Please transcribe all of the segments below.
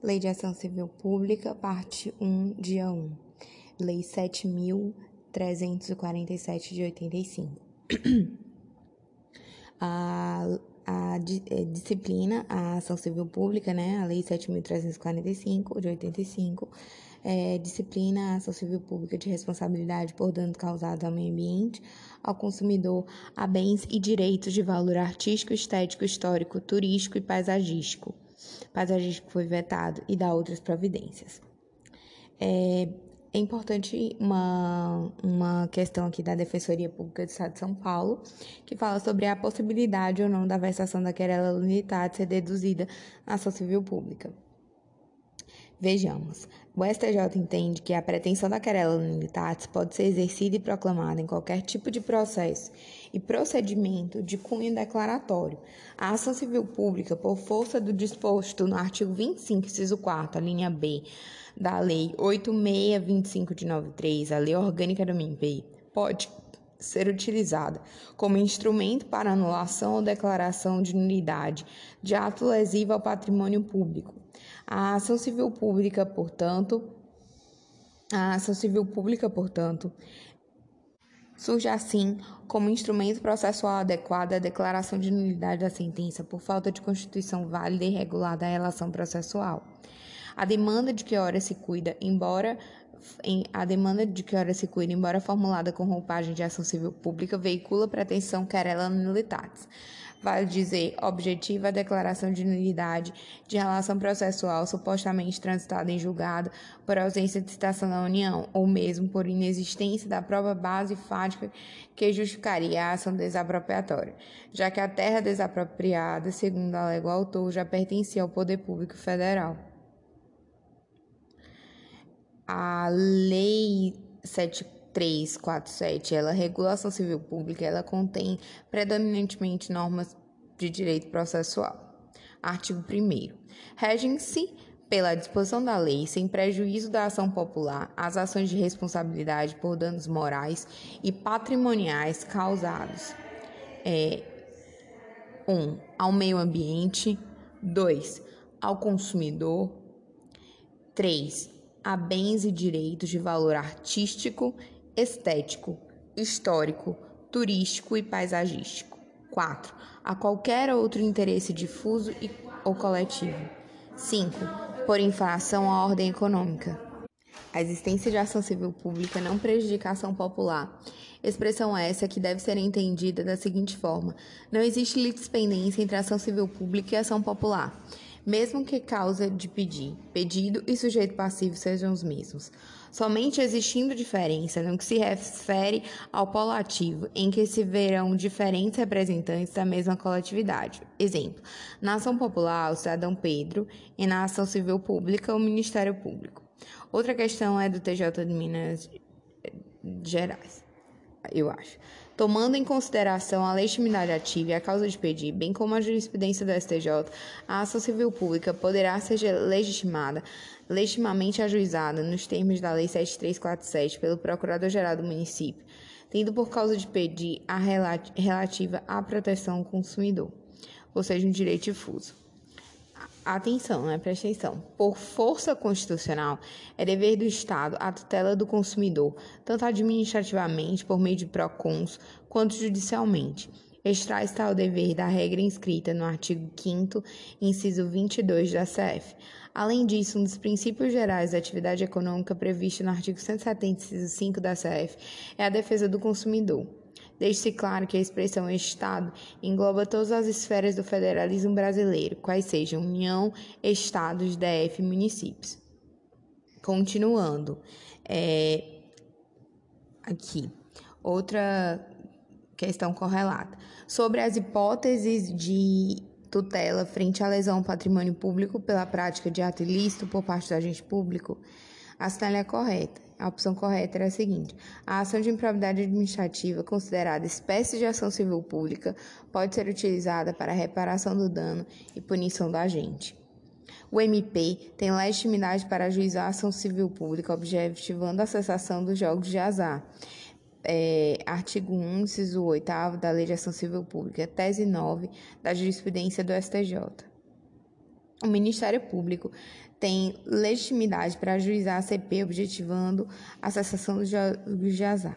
Lei de Ação Civil Pública, parte 1, dia 1. Lei 7.347 de 85. a, a, é, disciplina, a ação civil pública, né? A Lei 7.345 de 85, é, disciplina a ação civil pública de responsabilidade por danos causados ao meio ambiente, ao consumidor, a bens e direitos de valor artístico, estético, histórico, turístico e paisagístico paisagístico foi vetado e dá outras providências. É, é importante uma, uma questão aqui da Defensoria Pública do Estado de São Paulo, que fala sobre a possibilidade ou não da versação da querela unitária ser deduzida na ação civil pública. Vejamos. O STJ entende que a pretensão da querela unitatis pode ser exercida e proclamada em qualquer tipo de processo e procedimento de cunho declaratório. A ação civil pública, por força do disposto no artigo 25, inciso 4, a linha B, da Lei 8625 de 93, a Lei Orgânica do MIMP, pode ser utilizada como instrumento para anulação ou declaração de nulidade de ato lesivo ao patrimônio público a ação civil pública, portanto, a ação civil pública, portanto, surge assim como instrumento processual adequado à declaração de nulidade da sentença por falta de constituição válida e regular da relação processual. A demanda de que hora se cuida, embora a demanda de que hora se cuida, embora formulada com roupagem de ação civil pública, veicula pretensão querela nulitatis vale dizer objetiva a declaração de nulidade de relação processual supostamente transitada em julgado por ausência de citação da União, ou mesmo por inexistência da prova base fática que justificaria a ação desapropriatória, já que a terra desapropriada, segundo alega o autor, já pertencia ao poder público federal. A Lei 7 347, ela regulação civil pública, ela contém predominantemente normas de direito processual. Artigo 1 Regem-se pela disposição da lei, sem prejuízo da ação popular, as ações de responsabilidade por danos morais e patrimoniais causados. É, 1. Um, ao meio ambiente. 2. Ao consumidor. 3. A bens e direitos de valor artístico estético, histórico, turístico e paisagístico. 4. A qualquer outro interesse difuso e, ou coletivo. 5. Por infração à ordem econômica. A existência de ação civil pública não prejudica a ação popular. Expressão essa que deve ser entendida da seguinte forma: não existe litispendência entre ação civil pública e ação popular mesmo que causa de pedir, pedido e sujeito passivo sejam os mesmos. Somente existindo diferença no que se refere ao polo ativo, em que se verão diferentes representantes da mesma coletividade. Exemplo: na ação popular, o cidadão Pedro, e na ação civil pública, o Ministério Público. Outra questão é do TJ de Minas Gerais, eu acho tomando em consideração a legitimidade ativa e a causa de pedir, bem como a jurisprudência do STJ, a ação civil pública poderá ser legitimada, legitimamente ajuizada, nos termos da Lei 7347, pelo Procurador-Geral do município, tendo por causa de pedir a relativa à proteção ao consumidor, ou seja, um direito difuso. Atenção, né? Presta atenção. Por força constitucional, é dever do Estado a tutela do consumidor, tanto administrativamente, por meio de PROCONs, quanto judicialmente. Extrai tal dever da regra inscrita no artigo 5 inciso 22 da CF. Além disso, um dos princípios gerais da atividade econômica previsto no artigo 170, inciso 5 da CF é a defesa do consumidor. Deixe-se claro que a expressão Estado engloba todas as esferas do federalismo brasileiro, quais sejam União, Estados, DF e municípios. Continuando, é, aqui, outra questão correlata. Sobre as hipóteses de tutela frente à lesão ao patrimônio público pela prática de ato ilícito por parte do agente público, a sinalha é correta. A opção correta era a seguinte: a ação de improbidade administrativa, considerada espécie de ação civil pública, pode ser utilizada para reparação do dano e punição do agente. O MP tem legitimidade para ajuizar a ação civil pública, objetivando a cessação dos jogos de azar. É, artigo 1, inciso 8 da Lei de Ação Civil Pública, tese 9 da jurisprudência do STJ. O Ministério Público tem legitimidade para ajuizar a CP objetivando a cessação dos jogos de.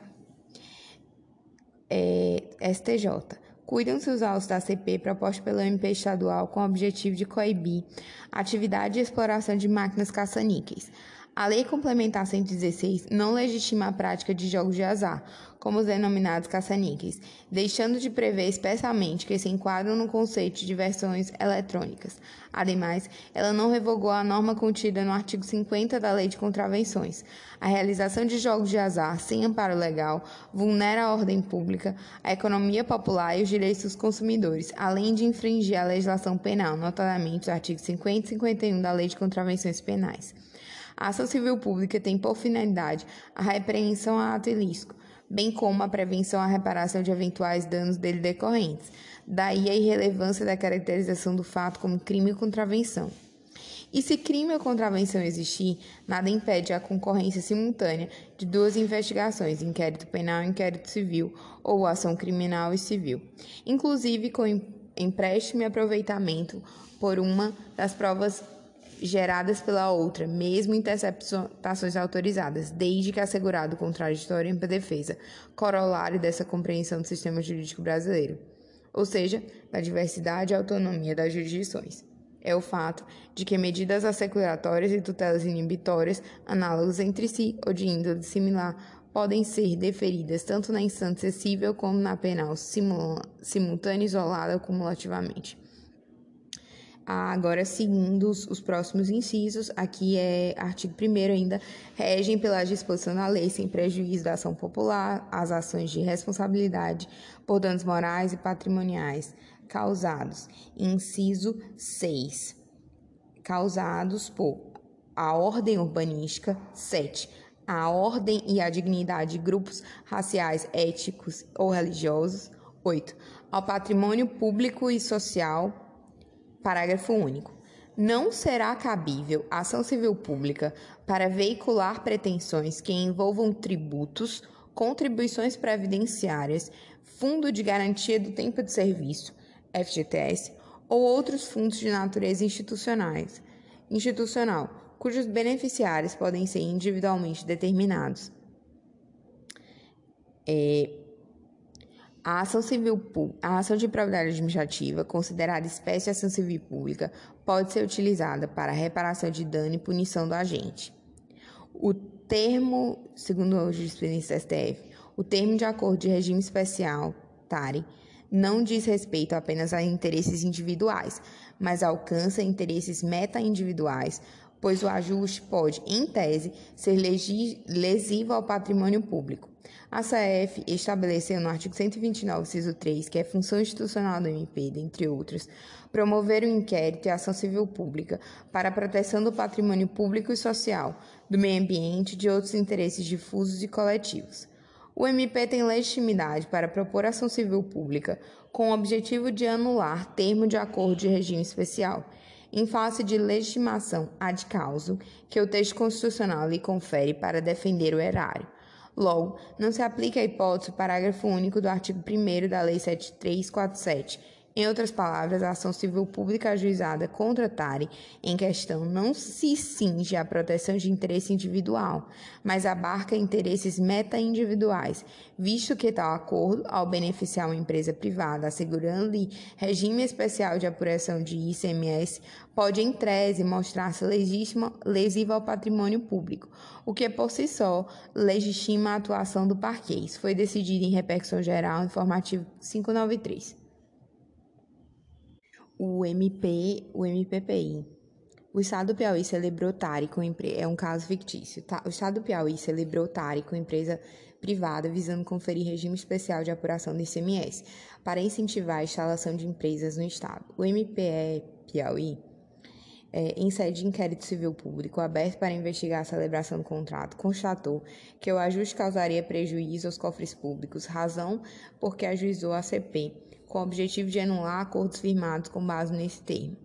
É, STJ. Cuidam-se os autos da CP proposta pelo MP estadual com o objetivo de coibir a atividade de exploração de máquinas caça-níqueis. A Lei Complementar 116 não legitima a prática de jogos de azar, como os denominados caça-níqueis, deixando de prever especialmente que se enquadram no conceito de versões eletrônicas. Ademais, ela não revogou a norma contida no artigo 50 da Lei de Contravenções. A realização de jogos de azar sem amparo legal vulnera a ordem pública, a economia popular e os direitos dos consumidores, além de infringir a legislação penal, notadamente os artigos 50 e 51 da Lei de Contravenções Penais. A ação civil pública tem por finalidade a repreensão a ato ilícito, bem como a prevenção a reparação de eventuais danos dele decorrentes. Daí a irrelevância da caracterização do fato como crime ou contravenção. E se crime ou contravenção existir, nada impede a concorrência simultânea de duas investigações, inquérito penal e inquérito civil, ou ação criminal e civil, inclusive com empréstimo e aproveitamento por uma das provas geradas pela outra, mesmo interceptações autorizadas, desde que assegurado contraditório em defesa, corolário dessa compreensão do sistema jurídico brasileiro, ou seja, da diversidade e autonomia das jurisdições. É o fato de que medidas assecuratórias e tutelas inibitórias, análogas entre si ou de índole similar, podem ser deferidas tanto na instância civil como na penal, simultânea, isolada ou cumulativamente. Agora, seguindo os, os, próximos incisos, aqui é artigo 1 ainda, regem pela disposição da lei sem prejuízo da ação popular as ações de responsabilidade por danos morais e patrimoniais causados. Inciso 6. Causados por a ordem urbanística. 7. A ordem e a dignidade de grupos raciais, étnicos ou religiosos. 8. Ao patrimônio público e social Parágrafo único. Não será cabível ação civil pública para veicular pretensões que envolvam tributos, contribuições previdenciárias, Fundo de Garantia do Tempo de Serviço, FGTS, ou outros fundos de natureza institucionais, institucional, cujos beneficiários podem ser individualmente determinados. É, a ação civil a ação de improbidade administrativa, considerada espécie de ação civil pública, pode ser utilizada para reparação de dano e punição do agente. O termo, segundo a jurisprudência STF, o termo de acordo de regime especial, TARI, não diz respeito apenas a interesses individuais, mas alcança interesses meta-individuais, pois o ajuste pode, em tese, ser lesivo ao patrimônio público. A CF estabeleceu no artigo 129, inciso 3, que é função institucional do MP, dentre outros, promover o um inquérito e ação civil pública para a proteção do patrimônio público e social, do meio ambiente e de outros interesses difusos e coletivos. O MP tem legitimidade para propor ação civil pública com o objetivo de anular termo de acordo de regime especial, em face de legitimação ad causa que o texto constitucional lhe confere para defender o erário Logo, não se aplica a hipótese parágrafo único do artigo 1 da Lei 7347. Em outras palavras, a ação civil pública ajuizada contra Tare em questão não se cinge à proteção de interesse individual, mas abarca interesses meta-individuais, visto que tal acordo, ao beneficiar uma empresa privada, assegurando-lhe regime especial de apuração de ICMS, pode, em tese, mostrar-se lesivo ao patrimônio público, o que por si só legitima a atuação do parquês. Foi decidido em repercussão geral informativo 593. O MP, o MPPI. O Estado do Piauí celebrou TARI com empresa. É um caso fictício. Tá? O Estado do Piauí celebrou TARI com empresa privada visando conferir regime especial de apuração do ICMS para incentivar a instalação de empresas no Estado. O MPE Piauí é, em sede de inquérito civil público aberto para investigar a celebração do contrato, constatou que o ajuste causaria prejuízo aos cofres públicos, razão porque ajuizou a CP, com o objetivo de anular acordos firmados com base nesse termo.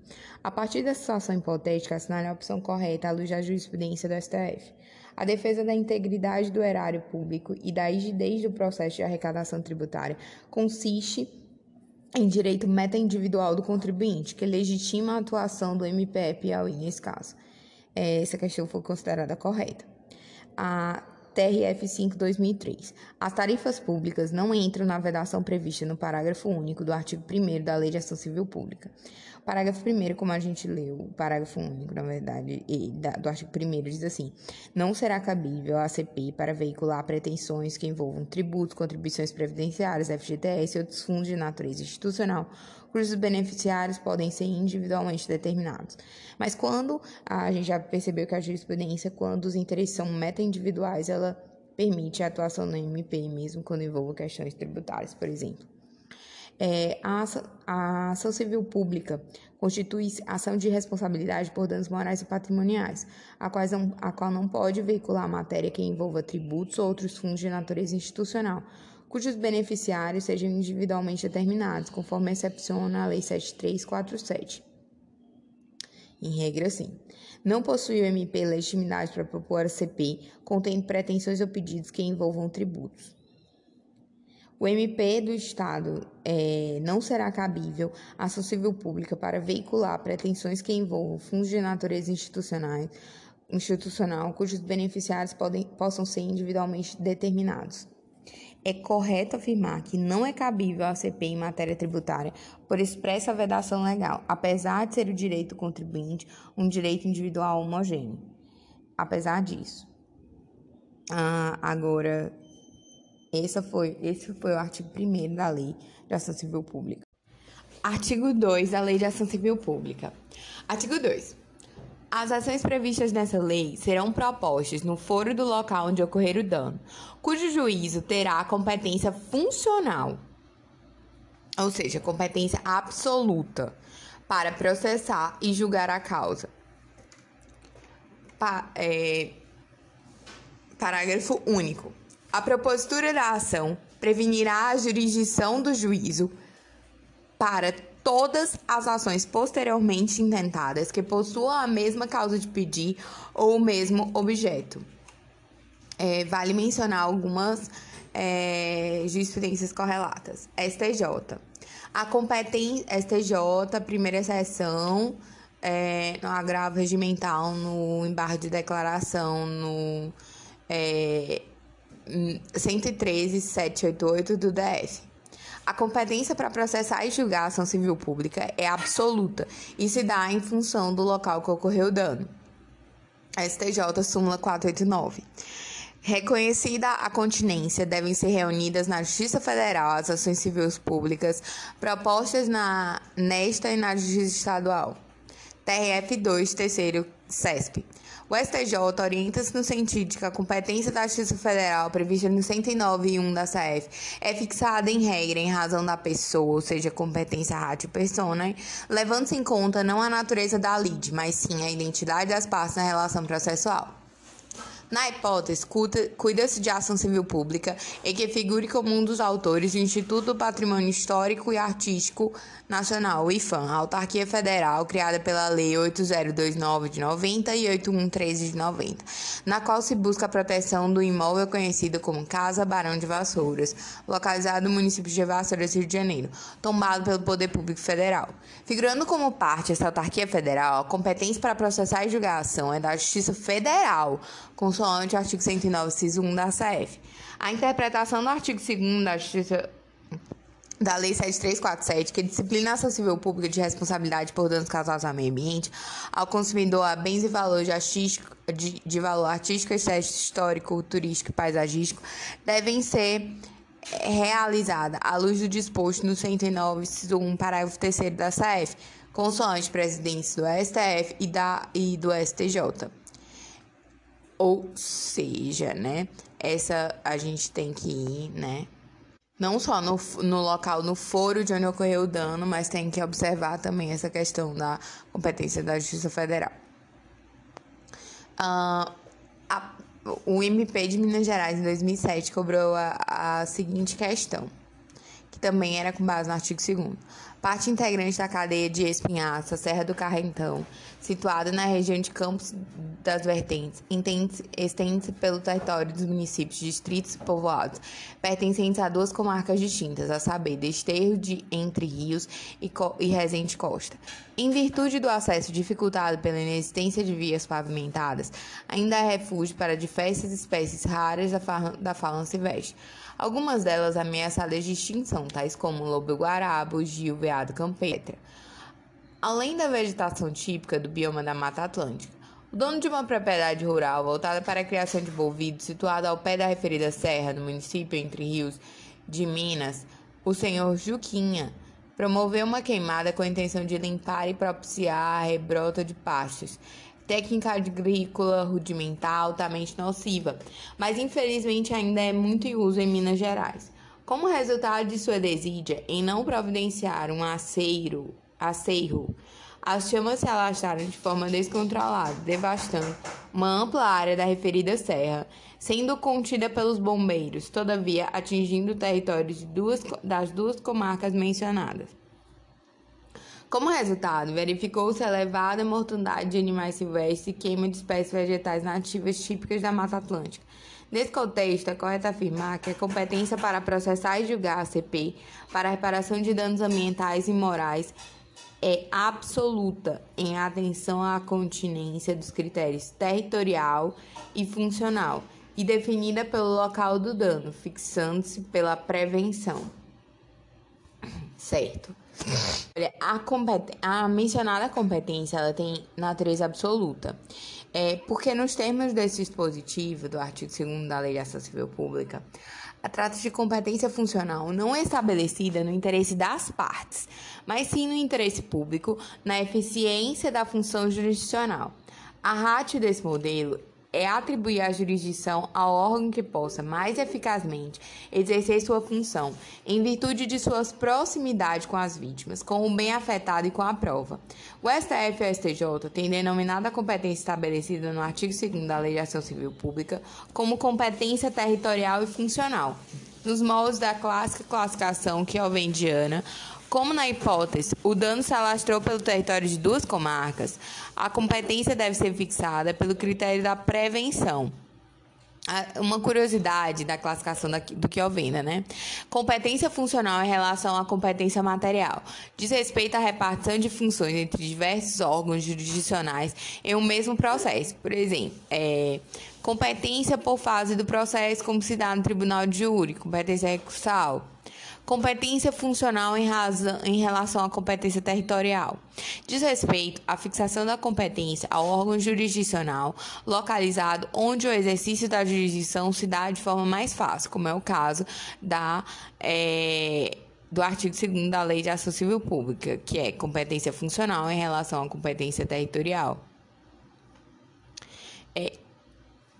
A partir dessa situação hipotética, assinale a opção correta à luz da jurisprudência do STF. A defesa da integridade do erário público e da rigidez do processo de arrecadação tributária consiste em direito meta-individual do contribuinte, que legitima a atuação do MPE Piauí nesse caso. Essa questão foi considerada correta. A TRF 5 2003. As tarifas públicas não entram na vedação prevista no parágrafo único do artigo 1 da Lei de Ação Civil Pública. Parágrafo 1, como a gente leu, o parágrafo único, na verdade, do artigo 1 diz assim: não será cabível à CP para veicular pretensões que envolvam tributos, contribuições previdenciárias, FGTS e outros fundos de natureza institucional, cujos beneficiários podem ser individualmente determinados. Mas quando a gente já percebeu que a jurisprudência, quando os interesses são meta-individuais, ela permite a atuação no MP, mesmo quando envolva questões tributárias, por exemplo. É, a, a ação civil pública constitui ação de responsabilidade por danos morais e patrimoniais, a, quais não, a qual não pode veicular matéria que envolva tributos ou outros fundos de natureza institucional, cujos beneficiários sejam individualmente determinados, conforme excepciona a Lei 7347. Em regra, sim. Não possui o MP legitimidade para propor a CP, contém pretensões ou pedidos que envolvam tributos. O MP do Estado é, não será cabível à ação civil pública para veicular pretensões que envolvam fundos de natureza institucional, institucional cujos beneficiários podem, possam ser individualmente determinados. É correto afirmar que não é cabível a CP em matéria tributária por expressa vedação legal, apesar de ser o direito contribuinte um direito individual homogêneo. Apesar disso. Ah, agora, esse foi, esse foi o artigo 1 da Lei de Ação Civil Pública. Artigo 2 da Lei de Ação Civil Pública. Artigo 2. As ações previstas nessa lei serão propostas no foro do local onde ocorrer o dano, cujo juízo terá competência funcional, ou seja, competência absoluta, para processar e julgar a causa. Pa, é, parágrafo único. A propositura da ação prevenirá a jurisdição do juízo para todas as ações posteriormente intentadas que possuam a mesma causa de pedir ou o mesmo objeto. É, vale mencionar algumas é, jurisprudências correlatas. STJ. A competência STJ, primeira seção, é, no agravo regimental, no embargo de declaração, no é, 113.788 do DF. A competência para processar e julgar a ação civil pública é absoluta e se dá em função do local que ocorreu o dano. STJ súmula 489. Reconhecida a continência, devem ser reunidas na Justiça Federal as ações civis públicas propostas na, nesta e na Justiça Estadual. TRF 2, terceiro CESP. O STJ orienta-se no sentido de que a competência da Justiça Federal prevista no 109 e 1 da CF é fixada em regra em razão da pessoa, ou seja, competência ratio persona, levando-se em conta não a natureza da lide, mas sim a identidade das partes na relação processual. Na hipótese, cuida-se de ação civil pública em que figure como um dos autores o Instituto do Patrimônio Histórico e Artístico Nacional, IFAM, autarquia federal criada pela Lei 8029 de 90 e 8113 de 90, na qual se busca a proteção do imóvel conhecido como Casa Barão de Vassouras, localizado no município de Vassouras, Rio de Janeiro, tombado pelo Poder Público Federal. Figurando como parte dessa autarquia federal, a competência para processar e julgar a ação é da Justiça Federal, consoante o artigo 109, CIS 1 da CF. A interpretação do artigo 2 da Justiça da Lei 7347, que disciplina a ação civil pública de responsabilidade por danos causados ao meio ambiente, ao consumidor a bens e valores artístico, de, de valor artístico, estético, histórico, turístico e paisagístico, devem ser realizada à luz do disposto no 109, 1, parágrafo 3 da CF, consoante presidentes do STF e, da, e do STJ. Ou seja, né? Essa a gente tem que ir, né? Não só no, no local, no foro de onde ocorreu o dano, mas tem que observar também essa questão da competência da Justiça Federal. Uh, a, o MP de Minas Gerais, em 2007, cobrou a, a seguinte questão, que também era com base no artigo 2 parte integrante da cadeia de Espinhaça, Serra do Carrentão, situada na região de Campos das vertentes estende-se pelo território dos municípios, distritos e povoados, pertencentes a duas comarcas distintas, a saber, Desterro de Entre Rios e, e Resende Costa. Em virtude do acesso dificultado pela inexistência de vias pavimentadas, ainda é refúgio para diversas espécies raras da, da fauna silvestre. Algumas delas ameaçadas de extinção, tais como o lobo-guarabo, gil, veado campetra. Além da vegetação típica do bioma da Mata Atlântica, o dono de uma propriedade rural voltada para a criação de bovidos, situada ao pé da referida serra, no município Entre Rios de Minas, o senhor Juquinha, promoveu uma queimada com a intenção de limpar e propiciar a rebrota de pastos. Técnica agrícola rudimentar altamente nociva, mas infelizmente ainda é muito em uso em Minas Gerais. Como resultado de sua desídia em não providenciar um aceiro, acerro as chamas se alastraram de forma descontrolada, devastando uma ampla área da referida serra, sendo contida pelos bombeiros, todavia atingindo o território duas, das duas comarcas mencionadas. Como resultado, verificou-se elevada mortandade de animais silvestres e queima de espécies vegetais nativas típicas da Mata Atlântica. Nesse contexto, é correto afirmar que a competência para processar e julgar a CP para reparação de danos ambientais e morais é absoluta em atenção à continência dos critérios territorial e funcional e definida pelo local do dano, fixando-se pela prevenção. Certo. Olha, a, a mencionada competência ela tem natureza absoluta. É, porque nos termos desse dispositivo do artigo 2 da Lei de Ação Civil Pública, Trata-se de competência funcional não estabelecida no interesse das partes, mas sim no interesse público, na eficiência da função jurisdicional. A ratio desse modelo é atribuir a jurisdição ao órgão que possa mais eficazmente exercer sua função, em virtude de suas proximidade com as vítimas, com o bem afetado e com a prova. O STF e o STJ têm denominado a competência estabelecida no artigo 2 da Lei de Ação Civil Pública como competência territorial e funcional, nos moldes da clássica classificação quiovendiana como na hipótese o dano se alastrou pelo território de duas comarcas, a competência deve ser fixada pelo critério da prevenção. Uma curiosidade da classificação do que venda, né? Competência funcional em relação à competência material. Diz respeito à repartição de funções entre diversos órgãos jurisdicionais em um mesmo processo. Por exemplo, é, competência por fase do processo, como se dá no tribunal de júri, competência recursal Competência funcional em, razão, em relação à competência territorial. Diz respeito à fixação da competência ao órgão jurisdicional localizado onde o exercício da jurisdição se dá de forma mais fácil, como é o caso da. É, do artigo 2 da Lei de Ação Civil Pública, que é competência funcional em relação à competência territorial. É,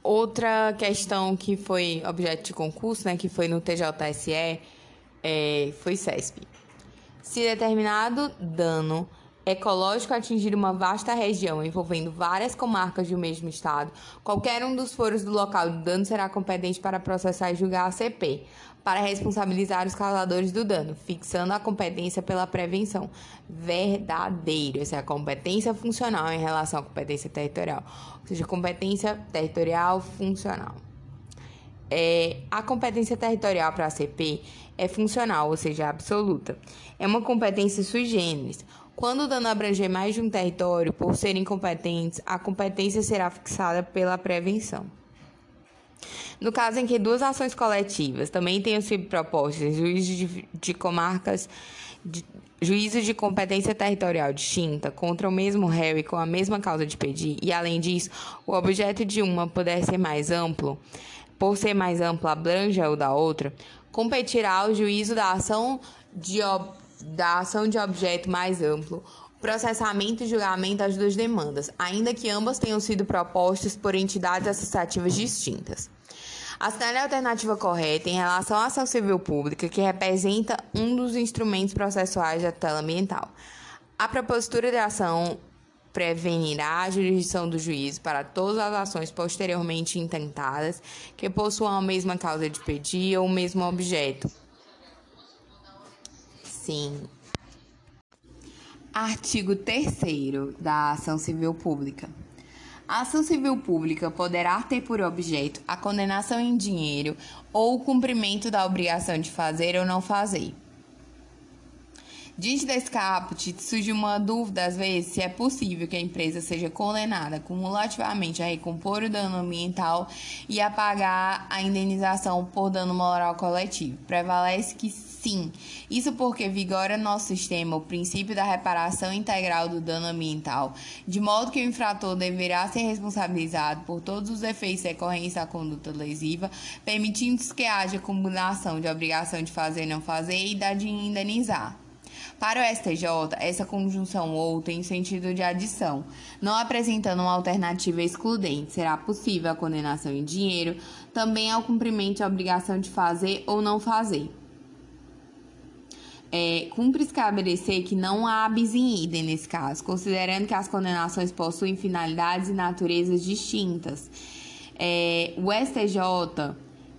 outra questão que foi objeto de concurso, né, que foi no TJSE, é, foi CESP. Se determinado dano ecológico atingir uma vasta região envolvendo várias comarcas do mesmo estado, qualquer um dos foros do local do dano será competente para processar e julgar a CP, para responsabilizar os causadores do dano, fixando a competência pela prevenção. Verdadeiro, essa é a competência funcional em relação à competência territorial, ou seja, competência territorial funcional. É, a competência territorial para a CP é funcional, ou seja, absoluta. É uma competência sui generis. Quando o dano abranger mais de um território, por serem competentes, a competência será fixada pela prevenção. No caso em que duas ações coletivas também tenham sido propostas juízes de, de comarcas, de, de competência territorial distinta contra o mesmo réu e com a mesma causa de pedir, e além disso, o objeto de uma puder ser mais amplo, por ser mais amplo, abranja o da outra, competirá ao juízo da ação de, da ação de objeto mais amplo, processamento e julgamento das duas demandas, ainda que ambas tenham sido propostas por entidades associativas distintas. Assinale a alternativa correta em relação à ação civil pública, que representa um dos instrumentos processuais da tutela ambiental. A propositura de ação prevenirá a jurisdição do juízo para todas as ações posteriormente intentadas que possuam a mesma causa de pedir ou o mesmo objeto. Sim. Artigo 3 da Ação Civil Pública. A ação civil pública poderá ter por objeto a condenação em dinheiro ou o cumprimento da obrigação de fazer ou não fazer. Diante desse caput, surge uma dúvida, às vezes, se é possível que a empresa seja condenada cumulativamente a recompor o dano ambiental e a pagar a indenização por dano moral coletivo. Prevalece que sim. Isso porque vigora no nosso sistema o princípio da reparação integral do dano ambiental, de modo que o infrator deverá ser responsabilizado por todos os efeitos decorrentes da conduta lesiva, permitindo-se que haja combinação de obrigação de fazer e não fazer e da de indenizar. Para o STJ, essa conjunção ou tem sentido de adição, não apresentando uma alternativa excludente. Será possível a condenação em dinheiro, também ao cumprimento da obrigação de fazer ou não fazer. É, cumpre estabelecer que não há bis in idem nesse caso, considerando que as condenações possuem finalidades e naturezas distintas. É, o STJ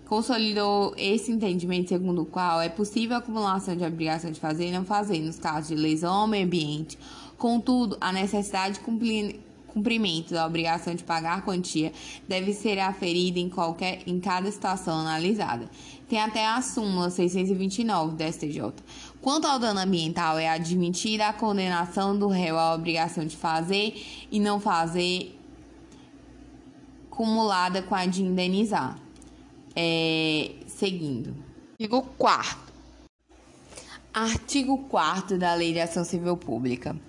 consolidou esse entendimento segundo o qual é possível a acumulação de obrigação de fazer e não fazer nos casos de lesão ao meio ambiente. Contudo, a necessidade de cumprir cumprimento da obrigação de pagar quantia deve ser aferida em, qualquer, em cada situação analisada. Tem até a súmula 629 do STJ. Quanto ao dano ambiental, é admitida a condenação do réu à obrigação de fazer e não fazer, cumulada com a de indenizar. É, seguindo. Artigo 4. Artigo 4 da Lei de Ação Civil Pública.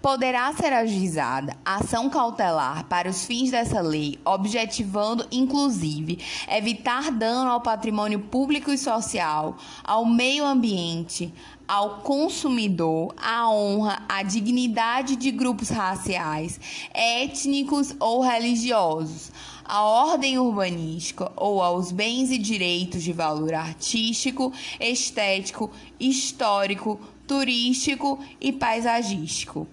Poderá ser ajuizada ação cautelar para os fins dessa lei, objetivando, inclusive, evitar dano ao patrimônio público e social, ao meio ambiente, ao consumidor, à honra, à dignidade de grupos raciais, étnicos ou religiosos, à ordem urbanística ou aos bens e direitos de valor artístico, estético, histórico, turístico e paisagístico.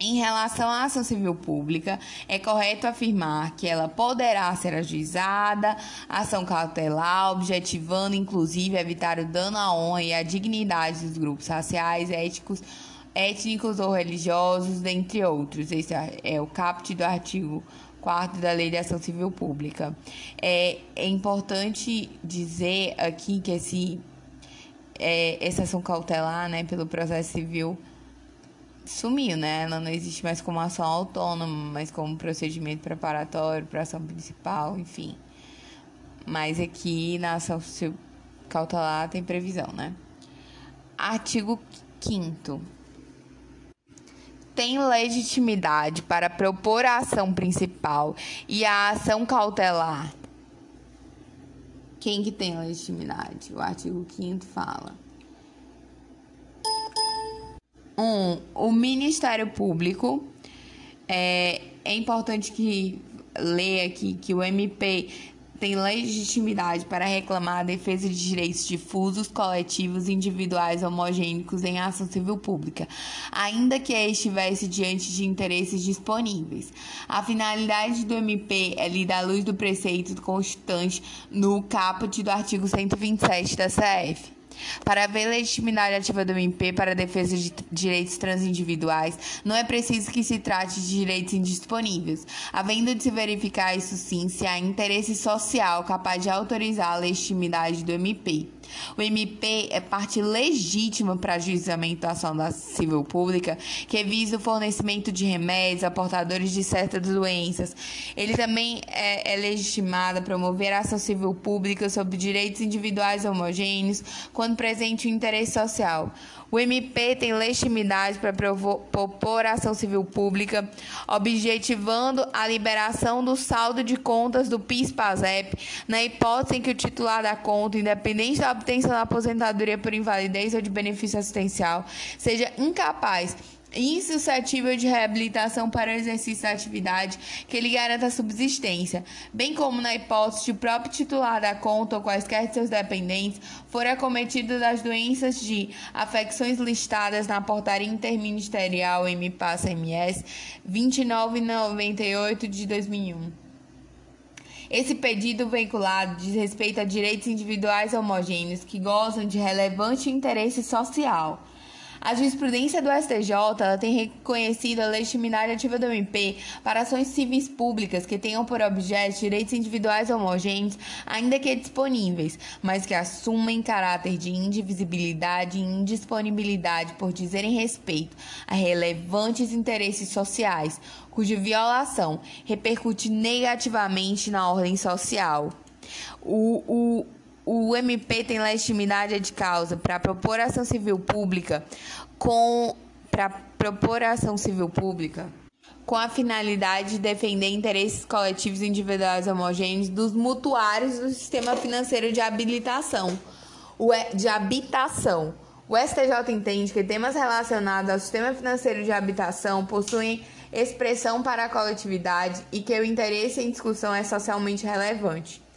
Em relação à ação civil pública, é correto afirmar que ela poderá ser ajuizada, ação cautelar, objetivando inclusive evitar o dano à honra e à dignidade dos grupos raciais, éticos, étnicos ou religiosos, dentre outros. Esse é o caput do artigo 4 da Lei de Ação Civil Pública. É, é importante dizer aqui que esse, é, essa ação cautelar, né, pelo processo civil sumiu, né? Ela não existe mais como ação autônoma, mas como procedimento preparatório para ação principal, enfim. Mas aqui na ação cautelar tem previsão, né? Artigo 5 tem legitimidade para propor a ação principal e a ação cautelar. Quem que tem legitimidade? O artigo 5 fala. Um, o Ministério Público. É, é importante que leia aqui que o MP tem legitimidade para reclamar a defesa de direitos difusos, coletivos, individuais, homogênicos em ação civil pública, ainda que estivesse diante de interesses disponíveis. A finalidade do MP é lida à luz do preceito constante no caput do artigo 127 da CF. Para haver legitimidade ativa do MP para a defesa de direitos transindividuais, não é preciso que se trate de direitos indisponíveis, havendo de se verificar isso sim se há interesse social capaz de autorizar a legitimidade do MP. O MP é parte legítima para ajuizamento da ação da civil pública, que visa o fornecimento de remédios a portadores de certas doenças. Ele também é, é legitimado a promover a ação civil pública sobre direitos individuais homogêneos, quando presente o interesse social. O MP tem legitimidade para propor ação civil pública, objetivando a liberação do saldo de contas do PIS-PASEP, na hipótese em que o titular da conta, independente da obtenção da aposentadoria por invalidez ou de benefício assistencial, seja incapaz insuscetível de reabilitação para o exercício da atividade que lhe garanta subsistência, bem como na hipótese de o próprio titular da conta ou quaisquer de seus dependentes forem acometidos das doenças de afecções listadas na portaria interministerial MPAS-MS 2998 de 2001. Esse pedido veiculado diz respeito a direitos individuais homogêneos que gozam de relevante interesse social A jurisprudência do STJ tem reconhecido a legitimidade ativa do MP para ações civis públicas que tenham por objeto direitos individuais homogêneos, ainda que disponíveis, mas que assumem caráter de indivisibilidade e indisponibilidade por dizerem respeito a relevantes interesses sociais, cuja violação repercute negativamente na ordem social. O, o, o MP tem legitimidade de causa para propor ação civil pública com para propor ação civil pública com a finalidade de defender interesses coletivos individuais homogêneos dos mutuários do sistema financeiro de habilitação, de habitação. O STJ entende que temas relacionados ao sistema financeiro de habitação possuem expressão para a coletividade e que o interesse em discussão é socialmente relevante.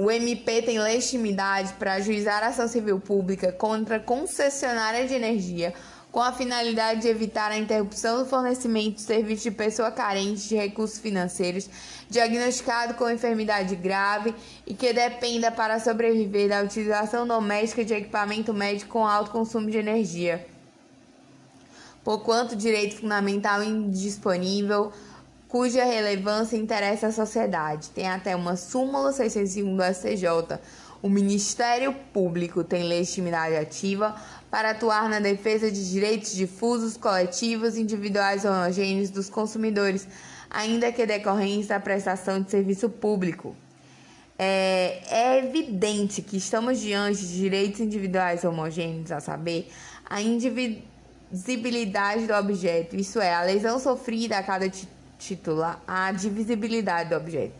O MP tem legitimidade para ajuizar ação civil pública contra concessionária de energia com a finalidade de evitar a interrupção do fornecimento de serviço de pessoa carente de recursos financeiros, diagnosticado com enfermidade grave e que dependa para sobreviver da utilização doméstica de equipamento médico com alto consumo de energia. Porquanto direito fundamental indisponível cuja relevância interessa à sociedade. Tem até uma súmula 601 do STJ. O Ministério Público tem legitimidade ativa para atuar na defesa de direitos difusos, coletivos, individuais ou homogêneos dos consumidores, ainda que decorrentes da prestação de serviço público. É, é, evidente que estamos diante de direitos individuais homogêneos, a saber, a indivisibilidade do objeto, isso é, a lesão sofrida a cada titular a divisibilidade do objeto.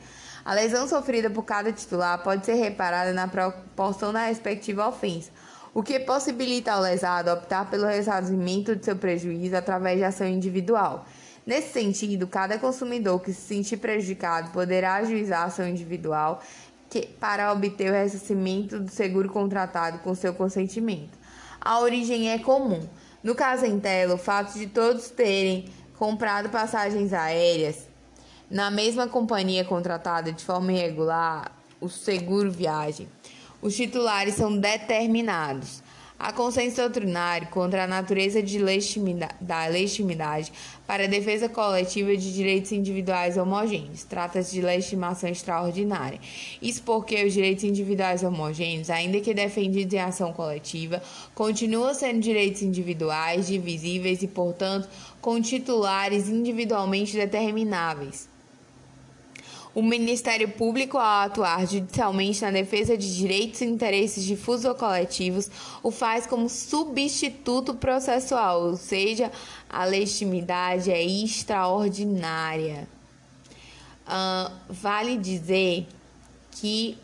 A lesão sofrida por cada titular pode ser reparada na proporção da respectiva ofensa, o que possibilita ao lesado optar pelo ressarcimento de seu prejuízo através de ação individual. Nesse sentido, cada consumidor que se sentir prejudicado poderá ajuizar ação individual que, para obter o ressarcimento do seguro contratado com seu consentimento. A origem é comum. No caso em tela, o fato de todos terem comprado passagens aéreas na mesma companhia contratada de forma irregular, o seguro viagem, os titulares são determinados. Há consenso doutrinário contra a natureza de legitimidade, da legitimidade para a defesa coletiva de direitos individuais homogêneos. Trata-se de legitimação extraordinária. Isso porque os direitos individuais homogêneos, ainda que defendidos em ação coletiva, continuam sendo direitos individuais, divisíveis e, portanto, com titulares individualmente determináveis. O Ministério Público, ao atuar judicialmente na defesa de direitos e interesses difusos ou coletivos, o faz como substituto processual, ou seja, a legitimidade é extraordinária. Uh, vale dizer que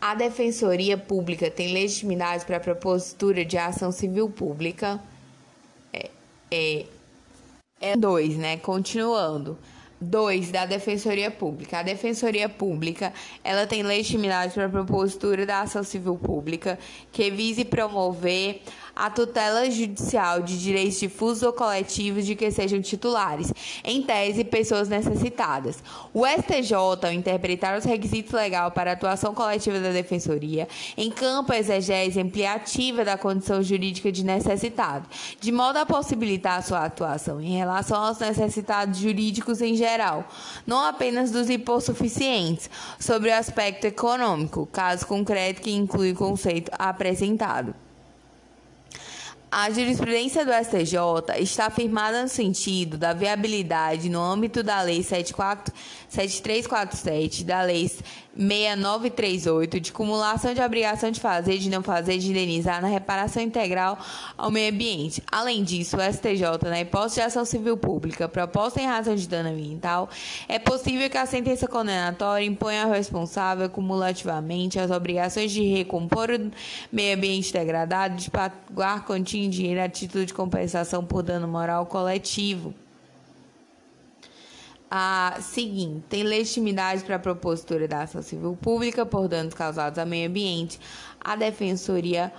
a Defensoria Pública tem legitimidade para a propositura de ação civil pública. É, é, é dois, né? Continuando. 2. Da Defensoria Pública. A Defensoria Pública ela tem legitimidade para a propositura da ação civil pública que vise promover a tutela judicial de direitos difusos ou coletivos de que sejam titulares, em tese, pessoas necessitadas. O STJ, ao interpretar os requisitos legais para a atuação coletiva da Defensoria, encampa a exegese ampliativa da condição jurídica de necessitado, de modo a possibilitar a sua atuação em relação aos necessitados jurídicos em geral, não apenas dos hipossuficientes, sobre o aspecto econômico, caso concreto que inclui o conceito apresentado. A jurisprudência do STJ está afirmada no sentido da viabilidade no âmbito da Lei 74, 7347, da Lei 6938, de cumulação de obrigação de fazer, de não fazer, de indenizar na reparação integral ao meio ambiente. Além disso, o STJ, na hipótese de ação civil pública proposta em razão de dano ambiental, é possível que a sentença condenatória imponha ao responsável cumulativamente as obrigações de recompor o meio ambiente degradado, de pagar em dinheiro a título de compensação por dano moral coletivo a seguinte: tem legitimidade para a propositura da ação civil pública por danos causados ao meio ambiente, a defensoria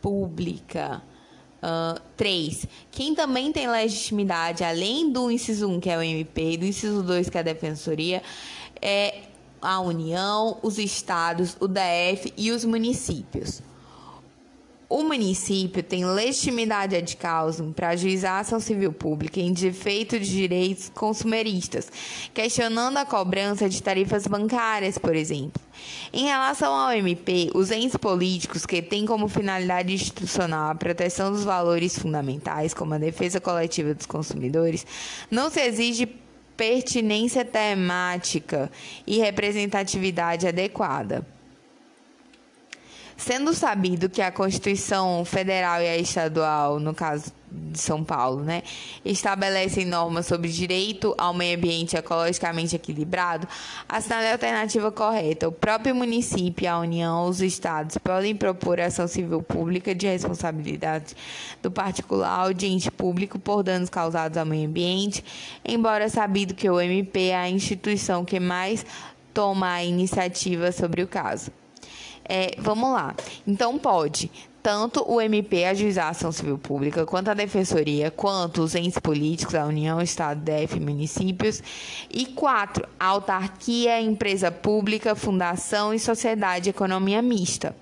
pública. 3. Uh, quem também tem legitimidade, além do inciso 1, que é o MP, e do inciso 2, que é a defensoria, é a União, os estados, o DF e os municípios. O município tem legitimidade ad causum para ajuizar a ação civil pública em defeito de direitos consumeristas, questionando a cobrança de tarifas bancárias, por exemplo. Em relação ao MP, os entes políticos que têm como finalidade institucional a proteção dos valores fundamentais, como a defesa coletiva dos consumidores, não se exige pertinência temática e representatividade adequada. Sendo sabido que a Constituição Federal e a estadual, no caso de São Paulo, né, estabelecem normas sobre direito ao meio ambiente ecologicamente equilibrado, assinale a alternativa correta. O próprio município, a União, os estados podem propor ação civil pública de responsabilidade do particular ou de ente público por danos causados ao meio ambiente, embora sabido que o MP é a instituição que mais toma a iniciativa sobre o caso. É, vamos lá. Então, pode tanto o MP ajuizar a ação civil pública, quanto a Defensoria, quanto os entes políticos, a União, Estado, DF, municípios. E quatro, a autarquia, empresa pública, fundação e sociedade economia mista.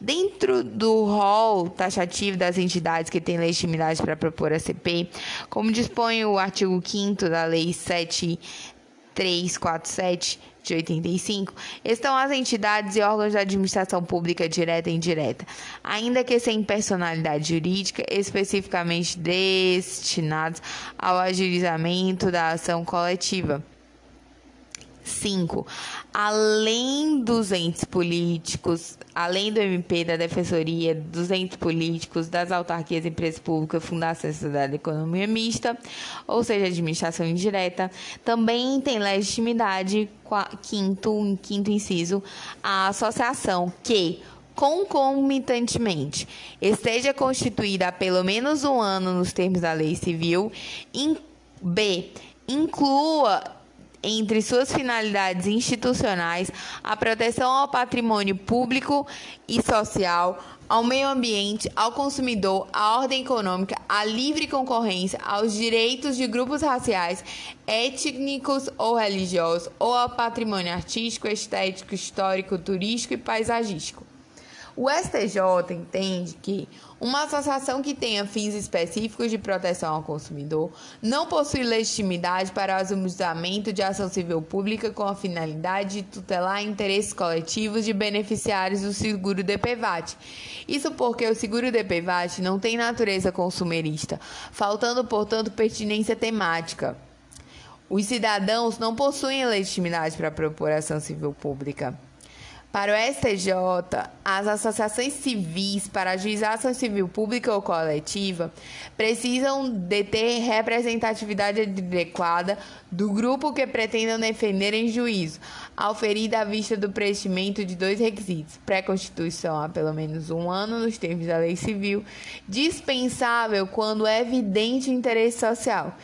Dentro do rol taxativo das entidades que têm legitimidade para propor a CP, como dispõe o artigo 5 da Lei 7347 de 85, estão as entidades e órgãos da administração pública direta e indireta, ainda que sem personalidade jurídica, especificamente destinados ao ajuizamento da ação coletiva. 5. Além dos entes políticos, além do MP, da Defensoria, dos entes políticos, das autarquias, empresas públicas, fundações, sociedade de economia mista, ou seja, administração indireta, também tem legitimidade, quinto, quinto inciso, a associação que concomitantemente esteja constituída há pelo menos um ano nos termos da lei civil, B, inclua entre suas finalidades institucionais a proteção ao patrimônio público e social, ao meio ambiente, ao consumidor, à ordem econômica, à livre concorrência, aos direitos de grupos raciais, étnicos ou religiosos, ou ao patrimônio artístico, estético, histórico, turístico e paisagístico. O STJ entende que uma associação que tenha fins específicos de proteção ao consumidor não possui legitimidade para o ajuizamento de ação civil pública com a finalidade de tutelar interesses coletivos de beneficiários do seguro DPVAT. Isso porque o seguro DPVAT não tem natureza consumerista, faltando, portanto, pertinência temática. Os cidadãos não possuem legitimidade para propor ação civil pública. Para o STJ, as associações civis para ajuizar ação civil pública ou coletiva precisam de ter representatividade adequada do grupo que pretendam defender em juízo, auferida à vista do preenchimento de dois requisitos: pré-constituição há pelo menos um ano nos termos da lei civil, dispensável quando é evidente interesse social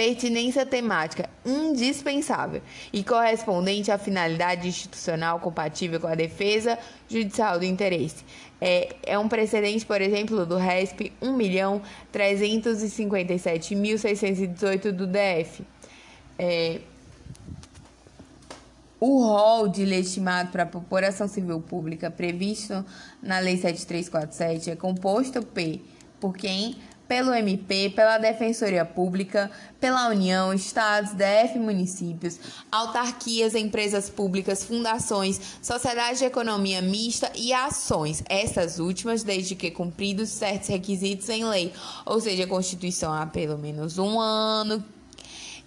pertinência temática indispensável e correspondente à finalidade institucional compatível com a defesa judicial do interesse. É, é um precedente, por exemplo, do RESP 1.357.618 do DF. É, o rol de legitimado para a população civil pública previsto na Lei 7347 é composto por quem pelo MP, pela Defensoria Pública, pela União, Estados, DF municípios, autarquias, empresas públicas, fundações, sociedades de economia mista e ações, essas últimas desde que cumpridos certos requisitos em lei, ou seja, a Constituição há pelo menos um ano,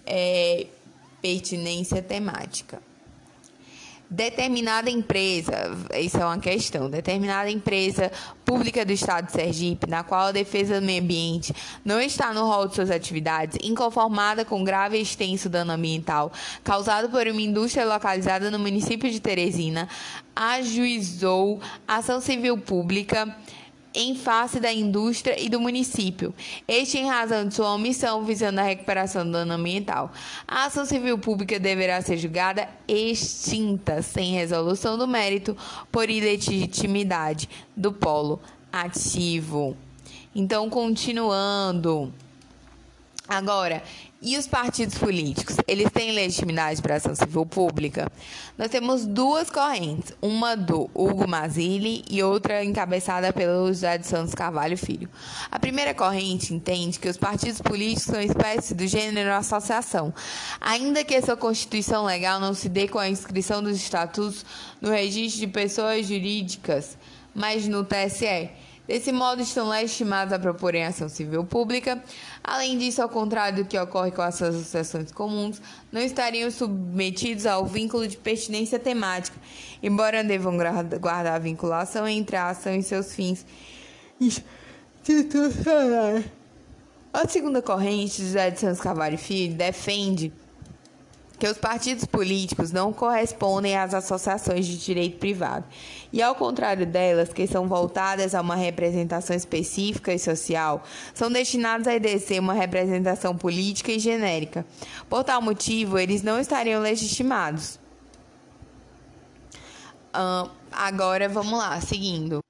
é, pertinência temática determinada empresa, isso é uma questão, determinada empresa pública do Estado de Sergipe, na qual a defesa do meio ambiente não está no rol de suas atividades, inconformada com grave e extenso dano ambiental causado por uma indústria localizada no município de Teresina, ajuizou ação civil pública em face da indústria e do município, este em razão de sua omissão visando a recuperação do dano ambiental. A ação civil pública deverá ser julgada extinta, sem resolução do mérito, por ilegitimidade do polo ativo. Então, continuando. Agora, e os partidos políticos? Eles têm legitimidade para ação civil pública? Nós temos duas correntes, uma do Hugo Mazzilli e outra encabeçada pelo José de Santos Carvalho Filho. A primeira corrente entende que os partidos políticos são espécie do gênero associação, ainda que sua constituição legal não se dê com a inscrição dos estatutos no registro de pessoas jurídicas, mas no TSE. Desse modo, estão legitimados a proporem ação civil pública. Além disso, ao contrário do que ocorre com as associações comuns, não estariam submetidos ao vínculo de pertinência temática, embora devam guardar a vinculação entre a ação e seus fins institucionais. A segunda corrente, José de Santos Carvalho Filho, defende que os partidos políticos não correspondem às associações de direito privado, e ao contrário delas, que são voltadas a uma representação específica e social, são destinados a exercer uma representação política e genérica. Por tal motivo, eles não estariam legitimados. Uh, agora vamos lá, seguindo.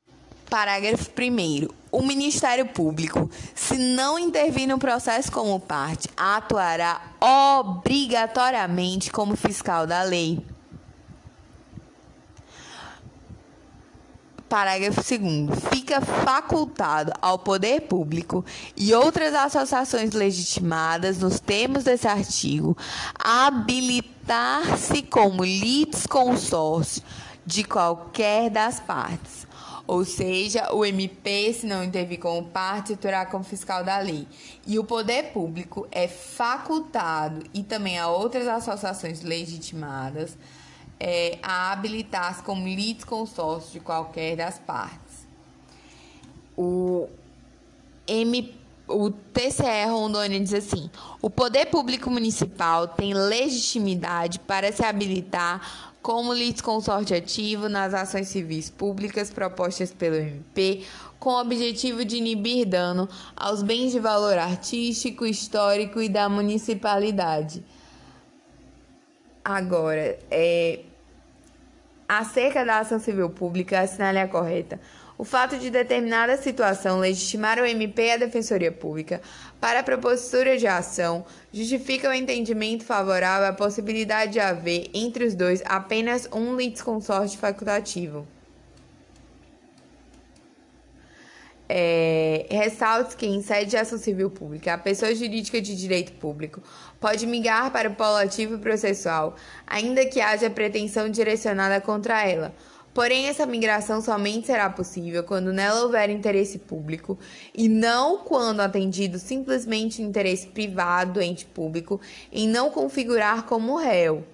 Parágrafo 1. O Ministério Público, se não intervir no processo como parte, atuará obrigatoriamente como fiscal da lei. Parágrafo 2. Fica facultado ao poder público e outras associações legitimadas nos termos desse artigo habilitar-se como litisconsórcio de qualquer das partes ou seja, o MP, se não intervir como parte, atuará como fiscal da lei. E o poder público é facultado, e também a outras associações legitimadas, é, a habilitar-se como litisconsórcio de qualquer das partes. O MP o TCE Rondônia diz assim: o poder público municipal tem legitimidade para se habilitar como litisconsorte ativo nas ações civis públicas propostas pelo MP, com o objetivo de inibir dano aos bens de valor artístico, histórico e da municipalidade. Agora, é, acerca da ação civil pública, assinale a correta. O fato de determinada situação legitimar o MP e a Defensoria Pública para a propositura de ação justifica o entendimento favorável à possibilidade de haver entre os dois apenas um litisconsorte facultativo. É, ressalte que, em sede de ação civil pública, a pessoa jurídica de direito público pode migrar para o polo ativo processual, ainda que haja pretensão direcionada contra ela Porém, essa migração somente será possível quando nela houver interesse público e não quando atendido simplesmente interesse privado do ente público em não configurar como réu.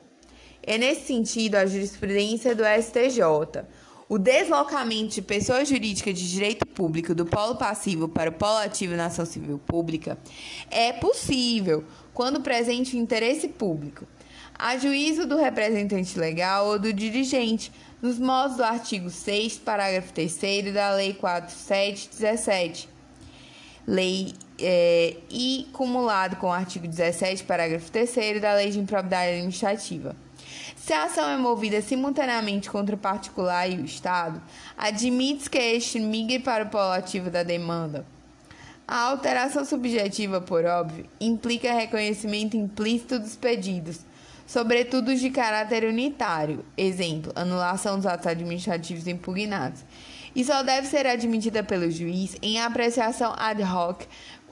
É nesse sentido a jurisprudência do STJ. O deslocamento de pessoa jurídica de direito público do polo passivo para o polo ativo na ação civil pública é possível quando presente o interesse público, a juízo do representante legal ou do dirigente nos modos do artigo 6, parágrafo 3 da Lei 4717. Lei é, e cumulado com o artigo 17, parágrafo 3 da Lei de Improbidade Administrativa. Se a ação é movida simultaneamente contra o particular e o Estado, admite que este migre para o polo ativo da demanda. A alteração subjetiva, por óbvio, implica reconhecimento implícito dos pedidos, sobretudo de caráter unitário, exemplo, anulação dos atos administrativos impugnados, e só deve ser admitida pelo juiz em apreciação ad hoc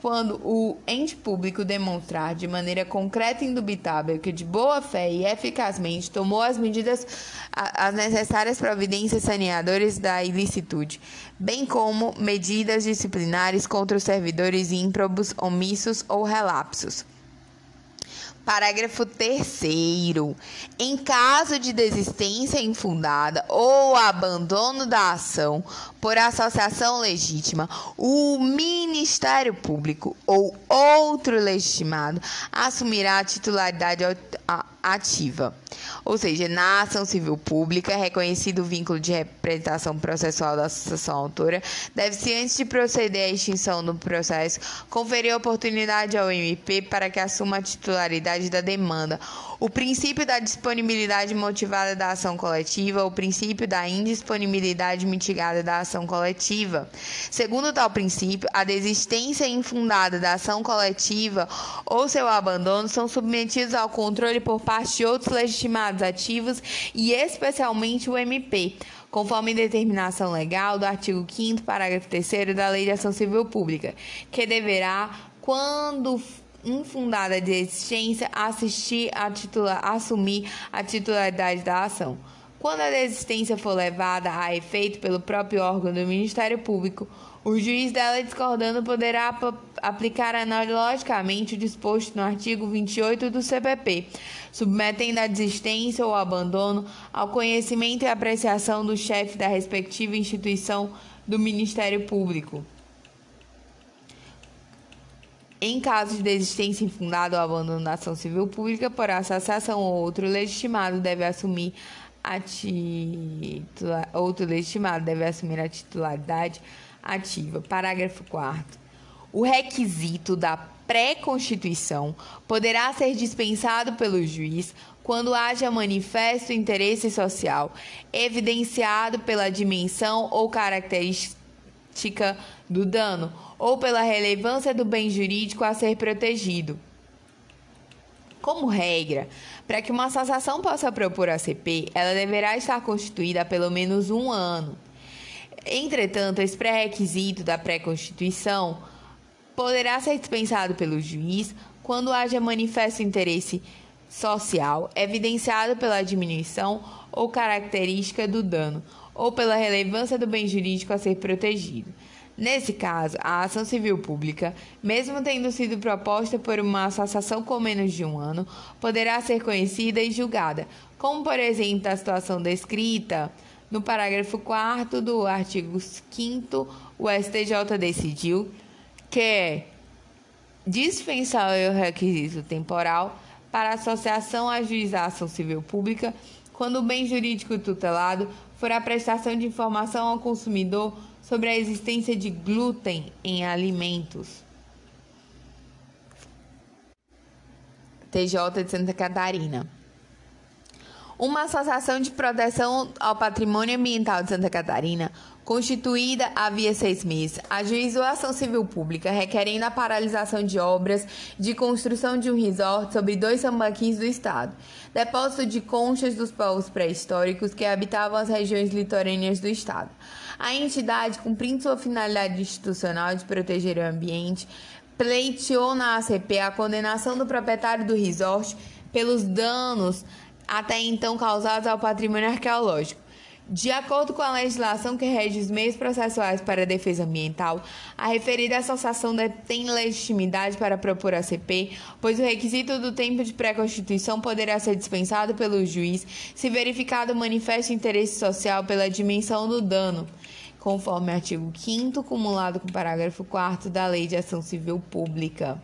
quando o ente público demonstrar de maneira concreta e indubitável que de boa fé e eficazmente tomou as medidas as necessárias providências saneadoras da ilicitude, bem como medidas disciplinares contra os servidores ímprobos, omissos ou relapsos. Parágrafo 3. Em caso de desistência infundada ou abandono da ação por associação legítima, o Ministério Público ou outro legitimado assumirá a titularidade ativa. Ou seja, na ação civil pública, reconhecido o vínculo de representação processual da associação autora, deve-se, antes de proceder à extinção do processo, conferir oportunidade ao MP para que assuma a titularidade da demanda. O princípio da disponibilidade motivada da ação coletiva, o princípio da indisponibilidade mitigada da ação coletiva. Segundo tal princípio, a desistência infundada da ação coletiva ou seu abandono são submetidos ao controle por parte de outros legitimados ativos e especialmente o MP, conforme determinação legal do artigo 5 parágrafo 3 da Lei de Ação Civil Pública, que deverá, quando infundada de existência, assistir a titular, assumir a titularidade da ação. Quando a desistência for levada a efeito pelo próprio órgão do Ministério Público, o juiz dela discordando poderá aplicar analogicamente o disposto no artigo 28 do CPP, submetendo a desistência ou abandono ao conhecimento e apreciação do chefe da respectiva instituição do Ministério Público. Em caso de desistência infundada ou abandono da ação civil pública por associação ou outro legitimado deve assumir a titula... outro legitimado deve assumir a titularidade ativa. Parágrafo 4 O requisito da pré-constituição poderá ser dispensado pelo juiz quando haja manifesto interesse social evidenciado pela dimensão ou característica do dano ou pela relevância do bem jurídico a ser protegido. Como regra, para que uma associação possa propor a CP, ela deverá estar constituída há pelo menos um ano. Entretanto, esse pré-requisito da pré-constituição poderá ser dispensado pelo juiz quando haja manifesto interesse social evidenciado pela diminuição ou característica do dano ou pela relevância do bem jurídico a ser protegido. Nesse caso, a ação civil pública, mesmo tendo sido proposta por uma associação com menos de um ano, poderá ser conhecida e julgada, como por exemplo a situação descrita no parágrafo 4 do artigo 5 o STJ decidiu que é dispensável o requisito temporal para associação à juização civil pública quando o bem jurídico tutelado for a prestação de informação ao consumidor sobre a existência de glúten em alimentos. TJ de Santa Catarina. Uma associação de proteção ao patrimônio ambiental de Santa Catarina, constituída havia seis meses, ajuizou a ação civil pública requerendo a paralisação de obras de construção de um resort sobre dois sambaquins do estado, depósito de conchas dos povos pré-históricos que habitavam as regiões litorâneas do estado. A entidade, cumprindo sua finalidade institucional de proteger o ambiente, pleiteou na ACP a condenação do proprietário do resort pelos danos até então causados ao patrimônio arqueológico. De acordo com a legislação que rege os meios processuais para a defesa ambiental, a referida associação tem legitimidade para propor a CP, pois o requisito do tempo de pré-constituição poderá ser dispensado pelo juiz se verificado o manifesto interesse social pela dimensão do dano, conforme artigo 5 cumulado com o parágrafo 4 da Lei de Ação Civil Pública.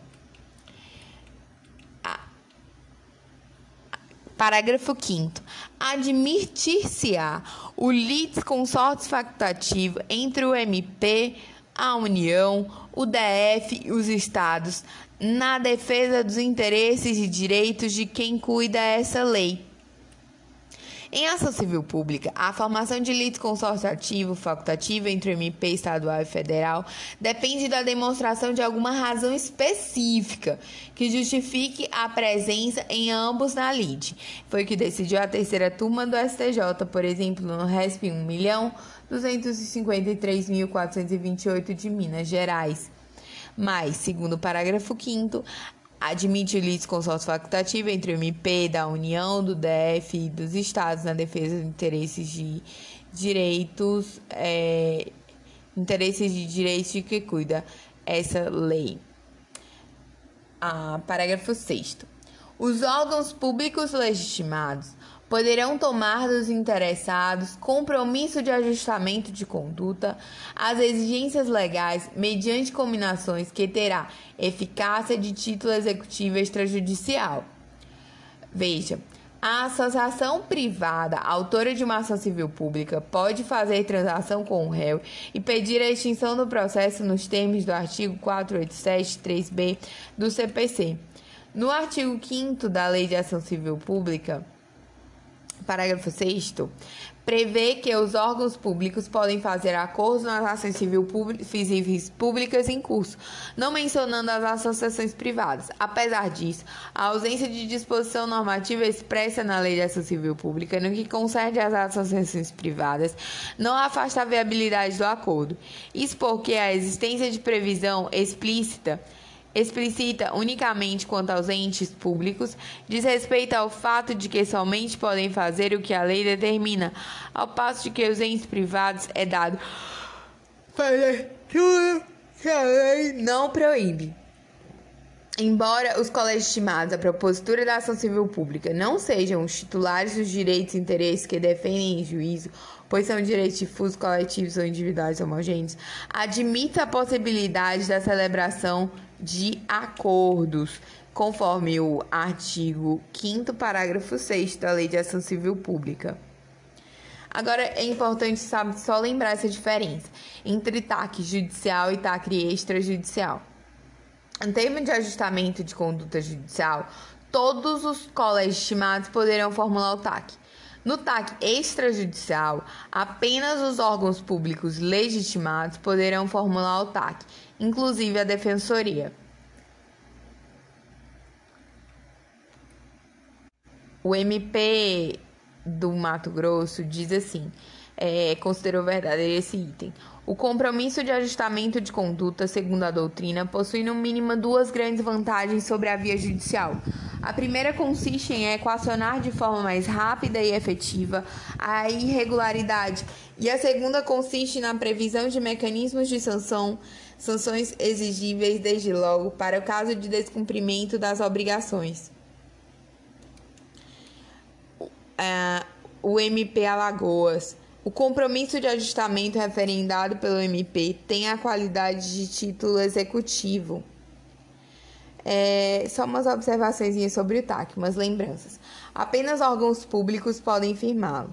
Parágrafo 5 Admitir-se-á o litisconsorte facultativo entre o MP, a União, o DF e os Estados na defesa dos interesses e direitos de quem cuida essa lei em ação civil pública, a formação de litisconsórcio ativo facultativo entre o MP estadual e federal depende da demonstração de alguma razão específica que justifique a presença em ambos na lide. Foi o que decidiu a terceira turma do STJ, por exemplo, no RESP 1.253.428 de Minas Gerais. Mas, segundo o parágrafo 5 admite o consórcio facultativo entre o MP, da União, do DF e dos Estados na defesa dos interesses de direitos, é, interesses de direitos de que cuida essa lei. Ah, parágrafo 6 Os órgãos públicos legitimados poderão tomar dos interessados compromisso de ajustamento de conduta às exigências legais mediante combinações que terá eficácia de título executivo extrajudicial. Veja, a associação privada, autora de uma ação civil pública, pode fazer transação com o réu e pedir a extinção do processo nos termos do artigo 487.3b do CPC. No artigo 5 da Lei de Ação Civil Pública, parágrafo 6 prevê que os órgãos públicos podem fazer acordos nas ações civis públicas em curso, não mencionando as associações privadas. Apesar disso, a ausência de disposição normativa expressa na Lei de Ação Civil Pública no que concerne às associações privadas não afasta a viabilidade do acordo. Isso porque a existência de previsão explícita explicita unicamente quanto aos entes públicos, diz respeito ao fato de que somente podem fazer o que a lei determina, ao passo de que os entes privados é dado fazer tudo que a lei não proíbe. Embora os colegitimados à propositura da ação civil pública não sejam os titulares dos direitos e interesses que defendem em juízo, pois são direitos difusos, coletivos ou individuais homogêneos, admite a possibilidade da celebração de acordos, conforme o artigo 5 parágrafo 6 da Lei de Ação Civil Pública. Agora é importante sabe, só lembrar essa diferença entre TAC judicial e TAC extrajudicial. Em termos de ajustamento de conduta judicial, todos os colégios estimados poderão formular o TAC. No TAC extrajudicial, apenas os órgãos públicos legitimados poderão formular o TAC, inclusive a defensoria. O MP do Mato Grosso diz assim: é, considerou verdadeiro esse item. O compromisso de ajustamento de conduta, segundo a doutrina, possui no mínimo duas grandes vantagens sobre a via judicial. A primeira consiste em equacionar de forma mais rápida e efetiva a irregularidade, e a segunda consiste na previsão de mecanismos de sanção, sanções exigíveis desde logo para o caso de descumprimento das obrigações. Uh, o MP Alagoas o compromisso de ajustamento referendado pelo MP tem a qualidade de título executivo. É, só umas observações sobre o TAC, umas lembranças. Apenas órgãos públicos podem firmá-lo.